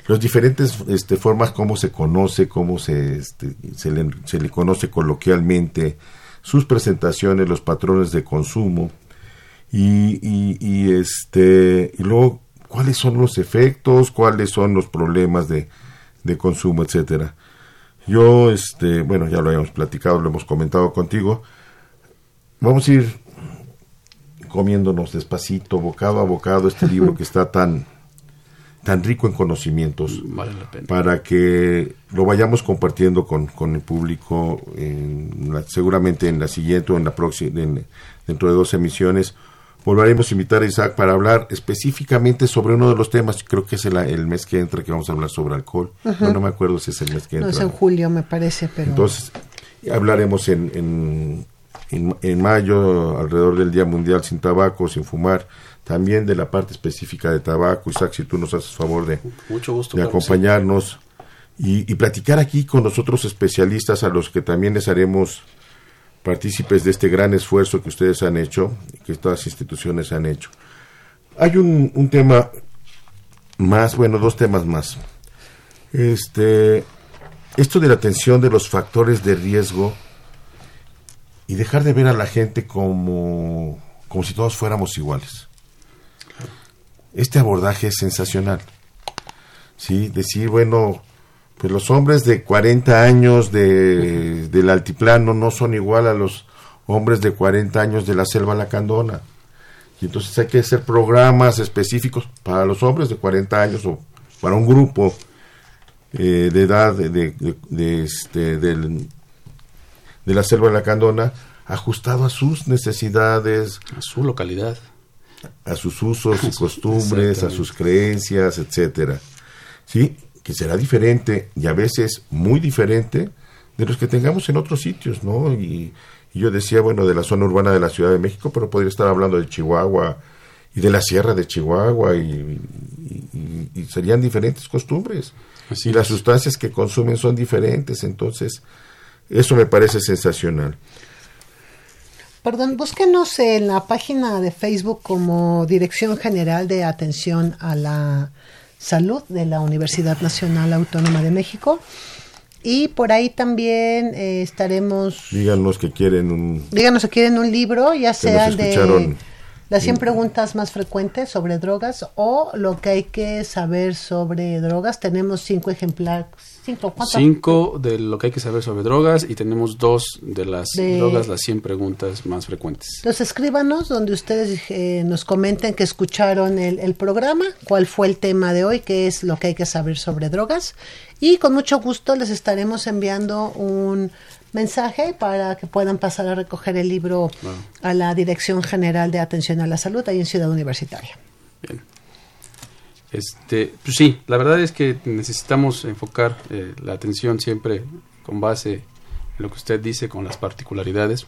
las diferentes este, formas, cómo se conoce, cómo se, este, se, le, se le conoce coloquialmente, sus presentaciones, los patrones de consumo y, y, este luego cuáles son los efectos, cuáles son los problemas de, de consumo, etcétera. Yo, este, bueno, ya lo habíamos platicado, lo hemos comentado contigo. Vamos a ir comiéndonos despacito, bocado a bocado, este libro que está tan, tan rico en conocimientos Vale la pena. para que lo vayamos compartiendo con, con el público en la- seguramente en la siguiente o en la próxima en- dentro de dos emisiones. Volveremos a invitar a Isaac para hablar específicamente sobre uno de los temas. Creo que es el, el mes que entra que vamos a hablar sobre alcohol. No, no me acuerdo si es el mes que No entra. es en julio, me parece, pero... entonces, hablaremos en, en, en, en mayo, alrededor del Día Mundial sin tabaco, sin fumar, también de la parte específica de tabaco. Isaac, si tú nos haces favor de, Mucho gusto. de claro que sí. acompañarnos y, y platicar aquí con los otros especialistas a los que también les haremos partícipes de este gran esfuerzo que ustedes han hecho, que todas las instituciones han hecho. Hay un, un tema más, bueno, dos temas más. Este, esto de la atención de los factores de riesgo y dejar de ver a la gente como, como si todos fuéramos iguales. Este abordaje es sensacional. Sí, decir, bueno, pues los hombres de 40 años de, del altiplano no son igual a los hombres de 40 años de la selva lacandona. Y entonces hay que hacer programas específicos para los hombres de 40 años o para un grupo eh, de edad de, de- de- este, del- de la selva lacandona ajustado a sus necesidades, A su localidad. a sus usos y costumbres, a sus creencias, etcétera. Sí, que será diferente y a veces muy diferente de los que tengamos en otros sitios, ¿no? Y, y yo decía, bueno, de la zona urbana de la Ciudad de México, pero podría estar hablando de Chihuahua y de la Sierra de Chihuahua y, y- y- y serían diferentes costumbres. Así y las sustancias que consumen son diferentes, entonces eso me parece sensacional. Perdón, búsquenos en la página de Facebook como Dirección General de Atención a la Salud de la Universidad Nacional Autónoma de México. Y por ahí también eh, estaremos, Díganos que quieren un... díganos si quieren un libro, ya sea de. Las 100 preguntas más frecuentes sobre drogas o lo que hay que saber sobre drogas. Tenemos cinco ejemplares. Cinco, ¿cuántas? Cinco de lo que hay que saber sobre drogas y tenemos dos de las De- drogas, las 100 preguntas más frecuentes. Entonces escríbanos donde ustedes eh, nos comenten que escucharon el, el programa, cuál fue el tema de hoy, qué es lo que hay que saber sobre drogas. Y con mucho gusto les estaremos enviando un mensaje para que puedan pasar a recoger el libro a la Dirección General de Atención a la Salud ahí en Ciudad Universitaria. Bien. Este, pues sí, la verdad es que necesitamos enfocar eh, la atención siempre con base en lo que usted dice, con las particularidades.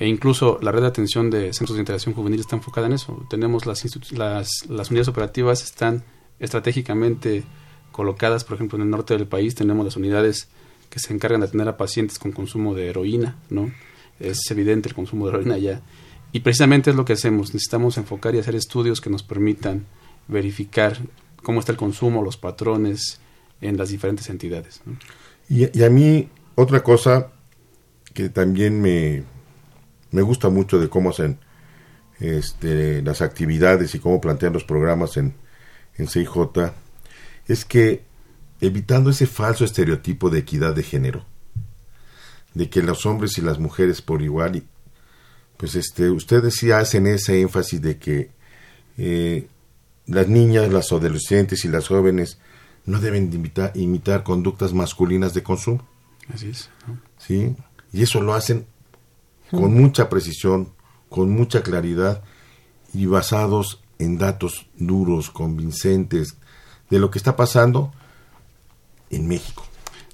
E incluso la red de atención de centros de integración juvenil está enfocada en eso. Tenemos las, las, las unidades operativas están estratégicamente colocadas, por ejemplo, en el norte del país tenemos las unidades que se encargan de atender a pacientes con consumo de heroína, ¿no? Es evidente el consumo de heroína allá. Y precisamente es lo que hacemos. Necesitamos enfocar y hacer estudios que nos permitan verificar cómo está el consumo, los patrones en las diferentes entidades. y a mí, otra cosa que también me, me gusta mucho de cómo hacen este, las actividades y cómo plantean los programas en, en CIJ, es que evitando ese falso estereotipo de equidad de género, de que los hombres y las mujeres por igual, pues este, ustedes sí hacen ese énfasis de que eh, las niñas, las adolescentes y las jóvenes no deben de imitar, imitar conductas masculinas de consumo, Así es. ¿no? ¿sí? Y eso lo hacen con mucha precisión, con mucha claridad y basados en datos duros, convincentes de lo que está pasando en México,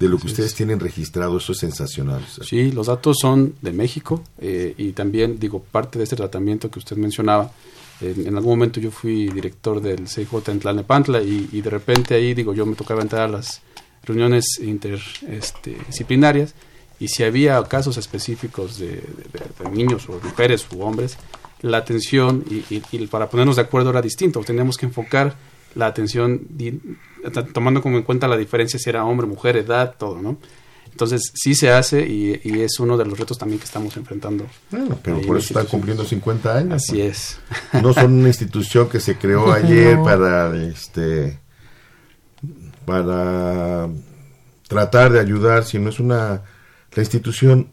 de lo que ustedes es. tienen registrado, eso es sensacional. Sí, los datos son de México eh, y también, digo, parte de este tratamiento que usted mencionaba. En, en algún momento yo fui director del CIJ en Tlalnepantla y, y de repente ahí, digo, yo me tocaba entrar a las reuniones interdisciplinarias y si había casos específicos de, de- de- de niños o mujeres u hombres, la atención y, y- y para ponernos de acuerdo era distinto. Teníamos que enfocar la atención tomando como en cuenta la diferencia si era hombre, mujer, edad, todo, ¿no? Entonces sí se hace y, y es uno de los retos también que estamos enfrentando. Bueno, pero por eso están instituciones. cumpliendo 50 años. Así es. no son una institución que se creó ayer No. para este para tratar de ayudar sino es una la institución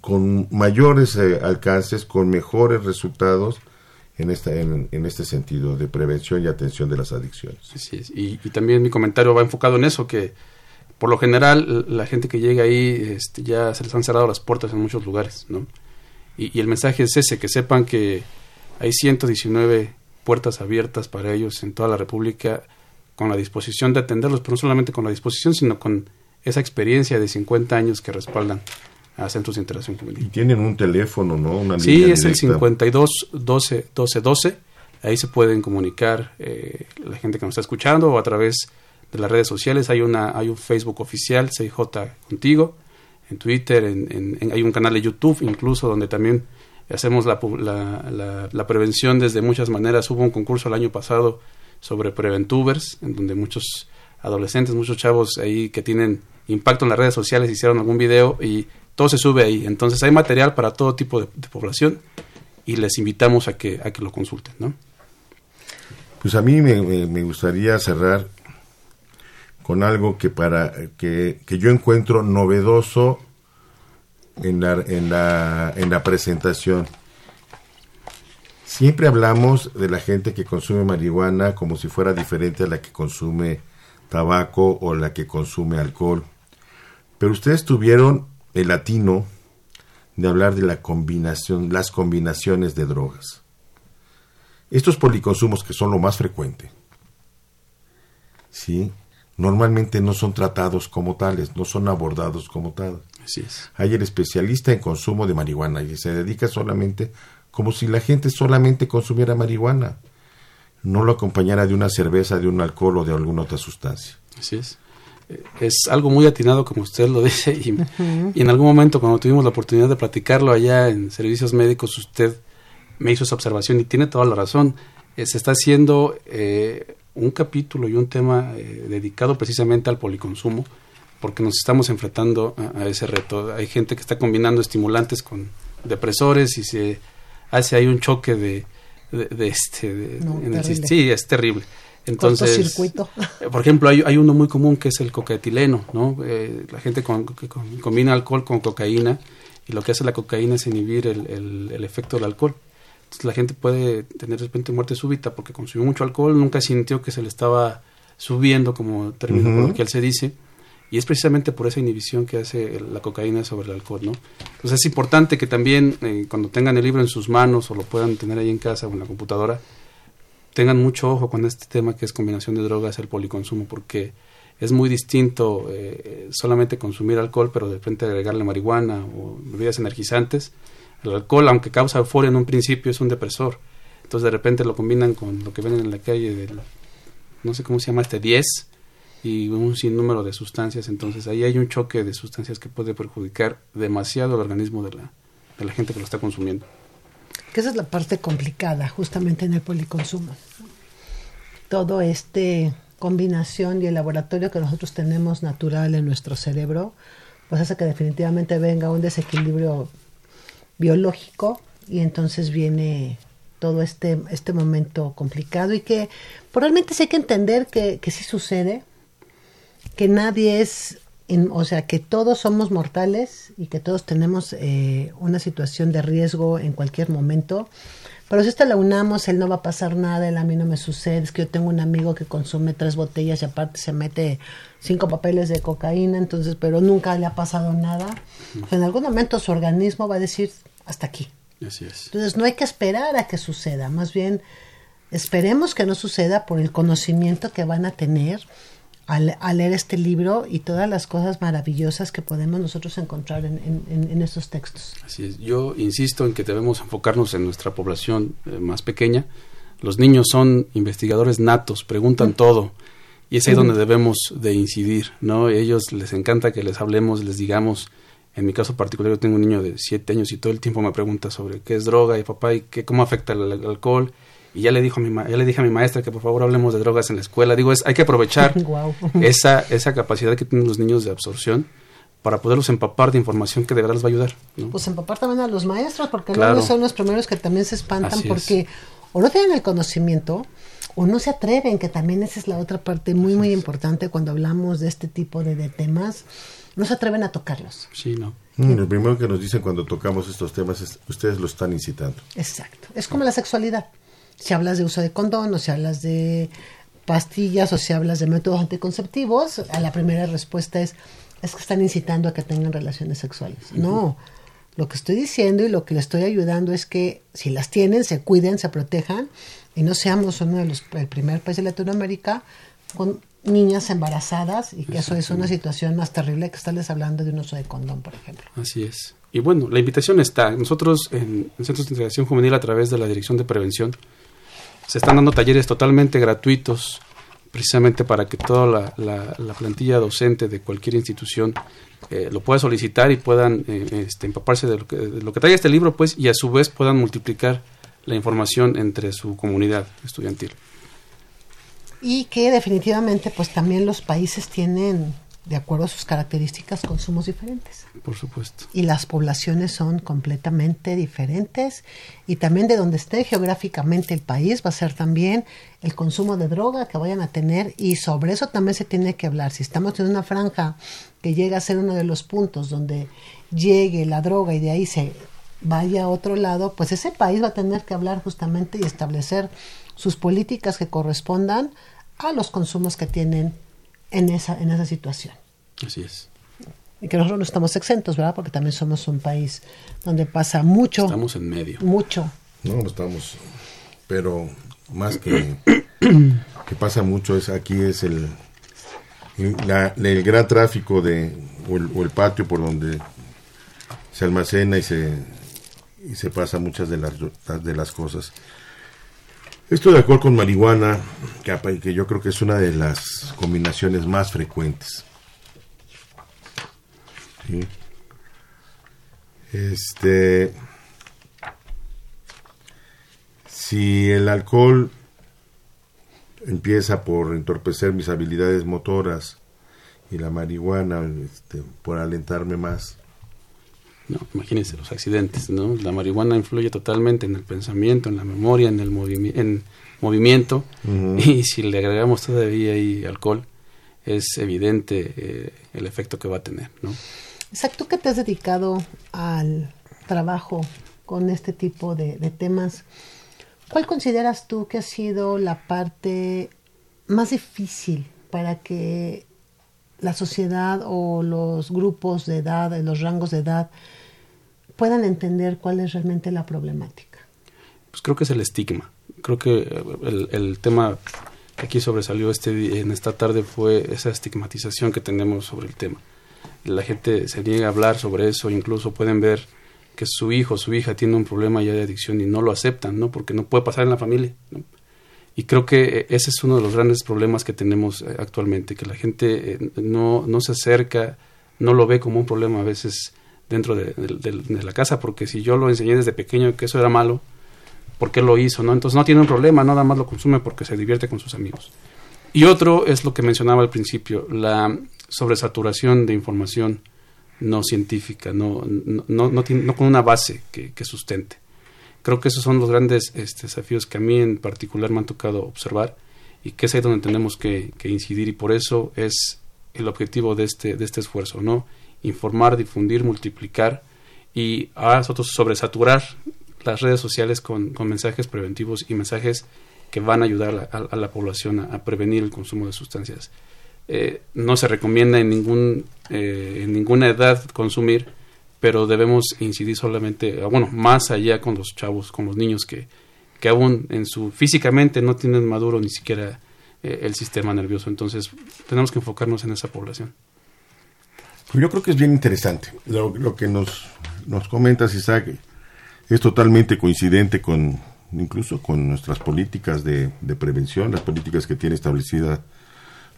con mayores eh, alcances con mejores resultados en esta en, en este sentido de prevención y atención de las adicciones es. Y, y también mi comentario va enfocado en eso, que por lo general la gente que llega ahí este, ya se les han cerrado las puertas en muchos lugares, ¿no? Y, y el mensaje es ese, que sepan que hay 119 puertas abiertas para ellos en toda la República con la disposición de atenderlos, pero no solamente con la disposición, sino con esa experiencia de 50 años que respaldan a centros de interacción y juvenil. tienen un teléfono no una Sí, línea es el directa. 52 12 12 12. Ahí se pueden comunicar eh, la gente que nos está escuchando o a través de las redes sociales. Hay una hay un Facebook oficial, CIJ Contigo, en Twitter, en, en- en- hay un canal de YouTube incluso donde también hacemos la, la, la- la prevención desde muchas maneras. Hubo un concurso el año pasado sobre Preventubers, en donde muchos adolescentes, muchos chavos ahí que tienen impacto en las redes sociales hicieron algún video y todo se sube ahí. Entonces hay material para todo tipo de, población y les invitamos a que, a que lo consulten, ¿no? Pues a mí me, me- me gustaría cerrar con algo que para que, que yo encuentro novedoso en la, en la, en la presentación. Siempre hablamos de la gente que consume marihuana como si fuera diferente a la que consume tabaco o la que consume alcohol. Pero ustedes tuvieron el latino de hablar de la combinación, las combinaciones de drogas. Estos policonsumos que son lo más frecuente, ¿sí? normalmente no son tratados como tales, no son abordados como tales. Así es. Hay el especialista en consumo de marihuana y se dedica solamente como si la gente solamente consumiera marihuana, no lo acompañara de una cerveza, de un alcohol o de alguna otra sustancia. Así es. Es algo muy atinado, como usted lo dice, y, y en algún momento cuando tuvimos la oportunidad de platicarlo allá en servicios médicos, usted me hizo esa observación y tiene toda la razón. Eh, se está haciendo eh, un capítulo y un tema eh, dedicado precisamente al policonsumo, porque nos estamos enfrentando a, a ese reto. Hay gente que está combinando estimulantes con depresores y se hace ahí un choque de, de, de este de- No, en el sí, es terrible. Entonces, eh, por ejemplo, hay, hay uno muy común que es el cocaetileno, ¿no? Eh, la gente con- que con- combina alcohol con cocaína y lo que hace la cocaína es inhibir el, el- el efecto del alcohol. Entonces la gente puede tener de repente muerte súbita porque consumió mucho alcohol, nunca sintió que se le estaba subiendo, como término Ujú. coloquial se dice, y es precisamente por esa inhibición que hace el- la cocaína sobre el alcohol, ¿no? Entonces es importante que también eh, cuando tengan el libro en sus manos o lo puedan tener ahí en casa o en la computadora, tengan mucho ojo con este tema que es combinación de drogas, el policonsumo, porque es muy distinto eh, solamente consumir alcohol, pero de repente agregarle marihuana o bebidas energizantes. El alcohol, aunque causa euforia en un principio, es un depresor. Entonces de repente lo combinan con lo que ven en la calle del, no sé cómo se llama este 10 y un sinnúmero de sustancias. Entonces ahí hay un choque de sustancias que puede perjudicar demasiado al organismo de la, de la gente que lo está consumiendo. Que esa es la parte complicada justamente en el policonsumo. Todo este combinación y el laboratorio que nosotros tenemos natural en nuestro cerebro, pues hace que definitivamente venga un desequilibrio biológico y entonces viene todo este, este momento complicado y que pues, realmente sí hay que entender que, que sí sucede, que nadie es, in- o sea, que todos somos mortales y que todos tenemos eh, una situación de riesgo en cualquier momento. Pero si esto la unamos, él no va a pasar nada, él a mí no me sucede, es que yo tengo un amigo que consume tres botellas y aparte se mete cinco papeles de cocaína, entonces, pero nunca le ha pasado nada. En algún momento su organismo va a decir, hasta aquí. Así es. Entonces no hay que esperar a que suceda, más bien esperemos que no suceda por el conocimiento que van a tener al, al leer este libro y todas las cosas maravillosas que podemos nosotros encontrar en, en- en- en estos textos. Así es. Yo insisto en que debemos enfocarnos en nuestra población eh, más pequeña. Los niños son investigadores natos, preguntan todo. Y es ahí donde debemos de incidir, ¿no? Ellos les encanta que les hablemos, les digamos. En mi caso particular, yo tengo un niño de siete años y todo el tiempo me pregunta sobre qué es droga y papá y qué, cómo afecta el, el alcohol. Y ya le, dijo a mi ma- ya le dije a mi maestra que por favor hablemos de drogas en la escuela. Digo, es, hay que aprovechar esa, esa capacidad que tienen los niños de absorción para poderlos empapar de información que de verdad les va a ayudar. ¿no? Pues empapar también a los maestros, porque Claro. luego son los primeros que también se espantan Así es. porque o no tienen el conocimiento o no se atreven, que también esa es la otra parte muy, muy importante cuando hablamos de este tipo de, de temas, no se atreven a tocarlos. Sí, no. Mm, Lo primero que nos dicen cuando tocamos estos temas es, ustedes lo están incitando. Exacto. Es como la sexualidad. Si hablas de uso de condón o si hablas de pastillas o si hablas de métodos anticonceptivos, a la primera respuesta es es que están incitando a que tengan relaciones sexuales. No. Lo que estoy diciendo y lo que le estoy ayudando es que si las tienen, se cuiden, se protejan y no seamos uno de los el primer país de Latinoamérica con niñas embarazadas y que eso es una situación más terrible que estarles hablando de un uso de condón, por ejemplo. Así es. Y bueno, la invitación está. Nosotros en, en Centros de Integración Juvenil a través de la Dirección de Prevención se están dando talleres totalmente gratuitos precisamente para que toda la, la- la plantilla docente de cualquier institución eh, lo pueda solicitar y puedan eh, este, empaparse de lo, que, de lo que trae este libro pues y a su vez puedan multiplicar la información entre su comunidad estudiantil. y que definitivamente pues también los países tienen de acuerdo a sus características consumos diferentes. Por supuesto. y las poblaciones son completamente diferentes. Y también de donde esté geográficamente el país va a ser también el consumo de droga que vayan a tener. Y sobre eso también se tiene que hablar. Si estamos en una franja que llega a ser uno de los puntos donde llegue la droga y de ahí se vaya a otro lado, pues ese país va a tener que hablar justamente y establecer sus políticas que correspondan a los consumos que tienen en esa, en esa situación. Así es. Y que nosotros no estamos exentos, ¿verdad? Porque también somos un país donde pasa mucho. Estamos en medio. Mucho. No, no estamos. Pero más que, que pasa mucho es aquí es el, la- el gran tráfico de o el, o el patio por donde se almacena y se y se pasa muchas de las de las cosas. Esto de alcohol con marihuana, que, yo creo que es una de las combinaciones más frecuentes. Este, si el alcohol empieza por entorpecer mis habilidades motoras y la marihuana este, por alentarme más, No, imagínense los accidentes, ¿no? La marihuana influye totalmente en el pensamiento, en la memoria, en el movimi- en movimiento. Y si le agregamos todavía ahí alcohol, es evidente eh, el efecto que va a tener, ¿no? Isaac, tú que te has dedicado al trabajo con este tipo de, de temas, ¿cuál consideras tú que ha sido la parte más difícil para que la sociedad o los grupos de edad, los rangos de edad, puedan entender cuál es realmente la problemática? Pues creo que es el estigma. Creo que eh, el, tema que aquí sobresalió este en esta tarde fue esa estigmatización que tenemos sobre el tema. La gente se niega a hablar sobre eso, incluso pueden ver que su hijo o su hija tiene un problema ya de adicción y no lo aceptan, ¿no? Porque no puede pasar en la familia. Y creo que eh, ese es uno de los grandes problemas que tenemos eh, actualmente, que la gente no, no se acerca, no lo ve como un problema a veces dentro de, la casa, porque si yo lo enseñé desde pequeño que eso era malo, ¿por qué lo hizo? ¿no? Entonces no tiene un problema, nada más lo consume porque se divierte con sus amigos. Y otro es lo que mencionaba al principio, la sobresaturación de información no científica, no, no, no, con una base que, que sustente. Creo que esos son los grandes este, desafíos que a mí en particular me han tocado observar y que es ahí donde tenemos que, que incidir y por eso es el objetivo de este, de este esfuerzo, ¿no? Informar, difundir, multiplicar y a nosotros sobresaturar las redes sociales con, mensajes preventivos y mensajes que van a ayudar a, la- población a, a prevenir el consumo de sustancias. Eh, no se recomienda en, ningún, eh, en ninguna edad consumir, pero debemos incidir solamente, ah, bueno, más allá con los chavos, con los niños que, que aún en su físicamente no tienen maduro ni siquiera eh, el sistema nervioso. Entonces, tenemos que enfocarnos en esa población. Pues yo creo que es bien interesante. Lo, que nos, nos comentas, Isaac, es totalmente coincidente con incluso con nuestras políticas de, de prevención, las políticas que tiene establecida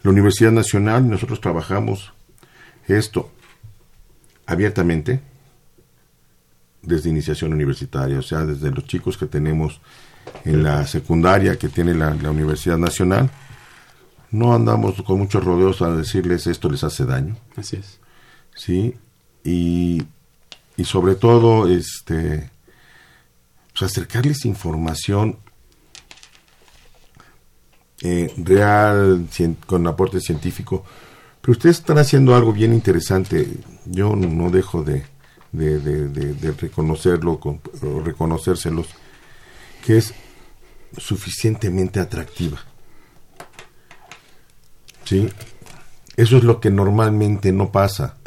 la Universidad Nacional. Nosotros trabajamos esto abiertamente desde iniciación universitaria, o sea, desde los chicos que tenemos en la secundaria que tiene la, la Universidad Nacional. No andamos con muchos rodeos a decirles esto les hace daño. Así es. ¿Sí? Y, y sobre todo, este, pues acercarles información eh, real, con aporte científico. Pero ustedes están haciendo algo bien interesante. Yo no, dejo de, de, de- de- de reconocerlo, con- o reconocérselos, que es suficientemente atractiva. ¿Sí? Eso es lo que normalmente no pasa.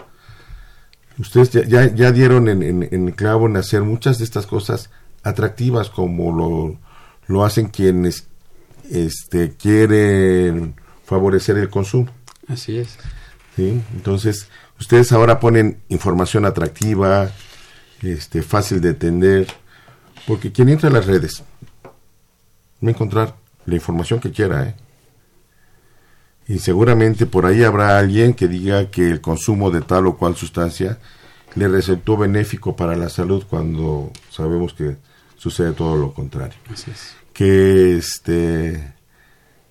Ustedes ya, ya, ya dieron en, en- en clavo en hacer muchas de estas cosas atractivas como lo, lo hacen quienes este, quieren favorecer el consumo. Así es. ¿sí? Entonces, ustedes ahora ponen información atractiva, este, fácil de entender, porque quien entra a las redes va a encontrar la información que quiera, ¿eh? Y seguramente por ahí habrá alguien que diga que el consumo de tal o cual sustancia le resultó benéfico para la salud cuando sabemos que sucede todo lo contrario. Así es. Que este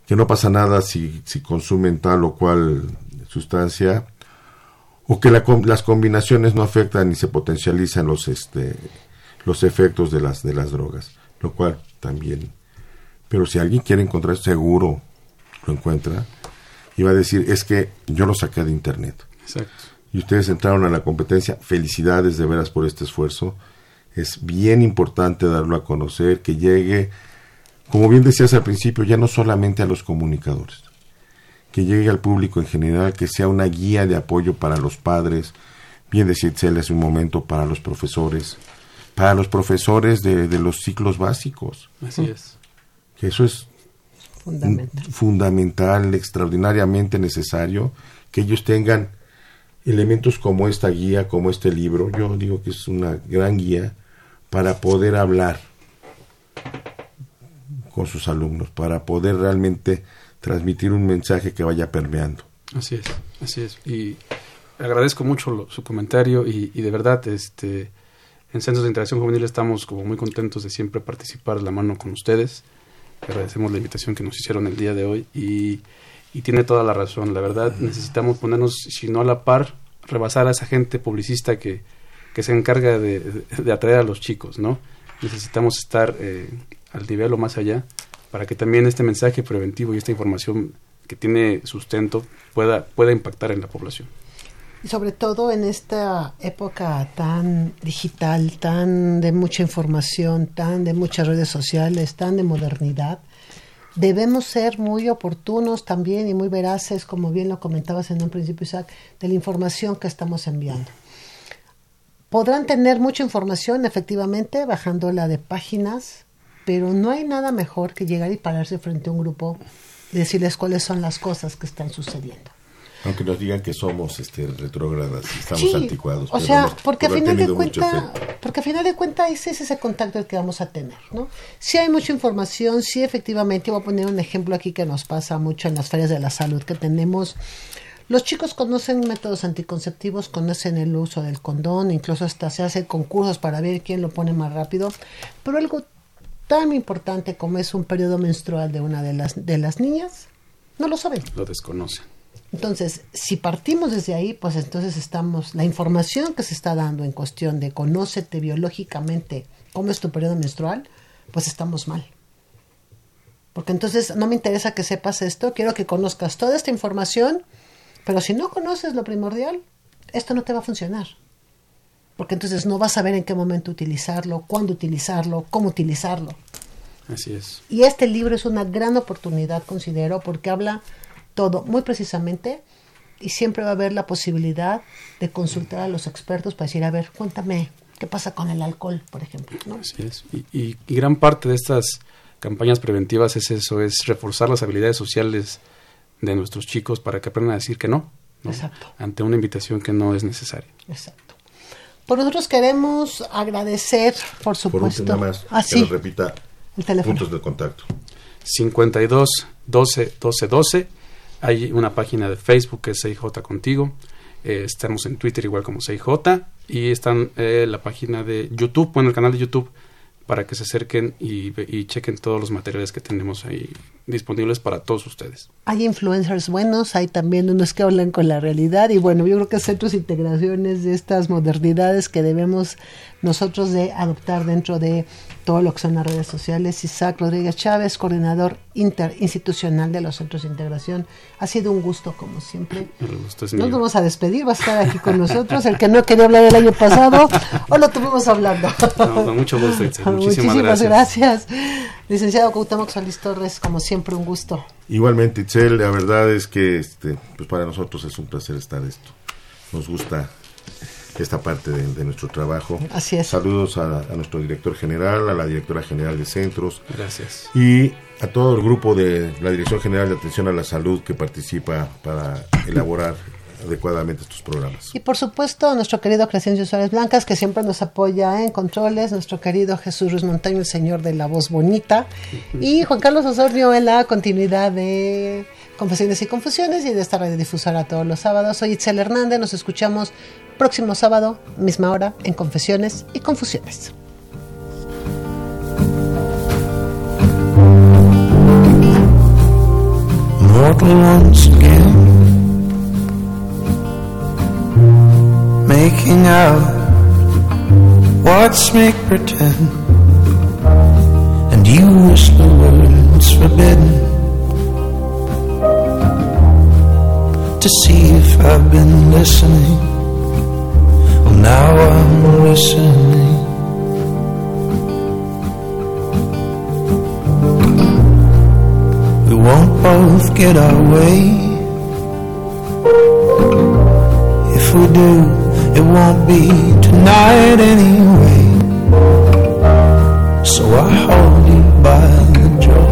que no pasa nada si, si consumen tal o cual sustancia o que la las combinaciones no afectan ni se potencializan los este los efectos de las de las drogas, lo cual también. Pero si alguien quiere encontrar seguro lo encuentra y va a decir es que yo lo saqué de internet. Exacto. y ustedes entraron a la competencia. Felicidades de veras por este esfuerzo. Es bien importante darlo a conocer, que llegue, como bien decías al principio, ya no solamente a los comunicadores, que llegue al público en general, que sea una guía de apoyo para los padres, bien decía hace un momento, para los profesores, para los profesores de, de los ciclos básicos. Así es. Que eso es Fundamental. fundamental, extraordinariamente necesario, que ellos tengan elementos como esta guía, como este libro. Yo digo que es una gran guía para poder hablar con sus alumnos, para poder realmente transmitir un mensaje que vaya permeando. Así es, así es. Y agradezco mucho lo- su comentario y, y de verdad, este, en Centros de Interacción Juvenil estamos como muy contentos de siempre participar de la mano con ustedes. Agradecemos la invitación que nos hicieron el día de hoy y, y tiene toda la razón. La verdad, necesitamos ponernos, si no a la par, rebasar a esa gente publicista que, que se encarga de, de- atraer a los chicos, ¿no? Necesitamos estar eh, al nivel o más allá para que también este mensaje preventivo y esta información que tiene sustento pueda, pueda impactar en la población. Y sobre todo en esta época tan digital, tan de mucha información, tan de muchas redes sociales, tan de modernidad, debemos ser muy oportunos también y muy veraces, como bien lo comentabas en un principio, Isaac, de la información que estamos enviando. Podrán tener mucha información, efectivamente, bajándola de páginas, pero no hay nada mejor que llegar y pararse frente a un grupo y decirles cuáles son las cosas que están sucediendo. Aunque nos digan que somos este, retrógradas y estamos Sí, anticuados. O sea, porque a final de cuenta, porque a final de cuenta ese es ese contacto el que vamos a tener, ¿no? Si hay mucha información, sí efectivamente, voy a poner un ejemplo aquí que nos pasa mucho en las ferias de la salud que tenemos. Los chicos conocen métodos anticonceptivos, conocen el uso del condón, incluso hasta se hacen concursos para ver quién lo pone más rápido, pero algo tan importante como es un periodo menstrual de una de las de las niñas, no lo saben. Lo desconocen. Entonces, si partimos desde ahí, pues entonces estamos, la información que se está dando en cuestión de conócete biológicamente cómo es tu periodo menstrual, pues estamos mal. Porque entonces no me interesa que sepas esto, quiero que conozcas toda esta información, pero si no conoces lo primordial, esto no te va a funcionar. Porque entonces no vas a saber en qué momento utilizarlo, cuándo utilizarlo, cómo utilizarlo. Así es. Y este libro es una gran oportunidad, considero, porque habla todo muy precisamente y siempre va a haber la posibilidad de consultar a los expertos para decir, a ver, cuéntame, ¿qué pasa con el alcohol, por ejemplo? ¿no? Así es. Y, y- y gran parte de estas campañas preventivas es eso, es reforzar las habilidades sociales de nuestros chicos para que aprendan a decir que no, ¿no? Exacto. ante una invitación que no es necesaria. Exacto. Por nosotros queremos agradecer, por Por supuesto. nada más, Ah, que nos repita el teléfono. puntos de contacto. 52 12 12 12. Hay una página de Facebook que es 6J Contigo. Eh, estamos en Twitter igual como 6J. Y están eh, la página de YouTube, bueno, el canal de YouTube, para que se acerquen y, y chequen todos los materiales que tenemos ahí disponibles para todos ustedes. Hay influencers buenos, hay también unos que hablan con la realidad y bueno, yo creo que centros de integraciones de estas modernidades que debemos nosotros de adoptar dentro de todo lo que son las redes sociales. Isaac Rodríguez Chávez, coordinador interinstitucional de los centros de integración. Ha sido un gusto como siempre. Es Nos vamos a despedir, va a estar aquí con nosotros. El que no quería hablar el año pasado, o lo tuvimos hablando. No, con mucho gusto. Muchísimas, Muchísimas gracias. gracias. Licenciado Cuauhtémoc Solís Torres, como siempre, un gusto. Igualmente, Itzel, la verdad es que este, pues para nosotros es un placer estar esto. Nos gusta esta parte de, de nuestro trabajo. Así es. Saludos a, a nuestro director general, a la directora general de centros Gracias. y a todo el grupo de la Dirección General de Atención a la Salud que participa para elaborar adecuadamente estos programas. Y por supuesto, nuestro querido Crescencio Suárez Blancas, que siempre nos apoya en controles, nuestro querido Jesús Ruiz Montaño, el señor de la voz bonita, y Juan Carlos Osornio en la continuidad de Confesiones y Confusiones y de esta radiodifusora todos los sábados. Soy Itzel Hernández, nos escuchamos próximo sábado, misma hora, en Confesiones y Confusiones. mortal once again. Out, what's make pretend? And you whisper words forbidden to see if I've been listening. Well, now I'm listening. We won't both get our way. If we do, it won't be tonight anyway. So I hold you by the jaw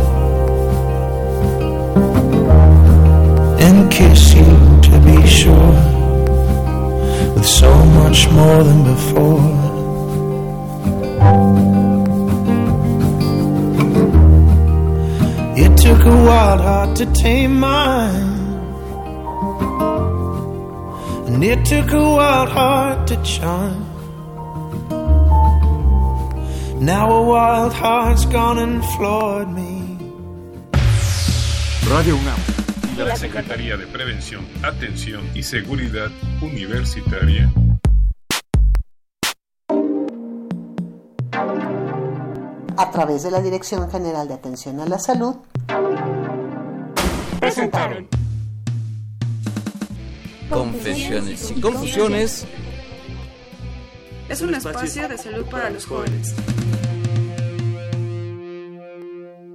and kiss you to be sure with so much more than before. It took a wild heart to tame mine. And it took a wild heart to charm. Now a wild heart's gone and floored me. Radio UNAM y la Secretaría de Prevención, Atención y Seguridad Universitaria A través de la Dirección General de Atención a la Salud, Presentaron. Confesiones y confusiones. Es un espacio de salud para los jóvenes.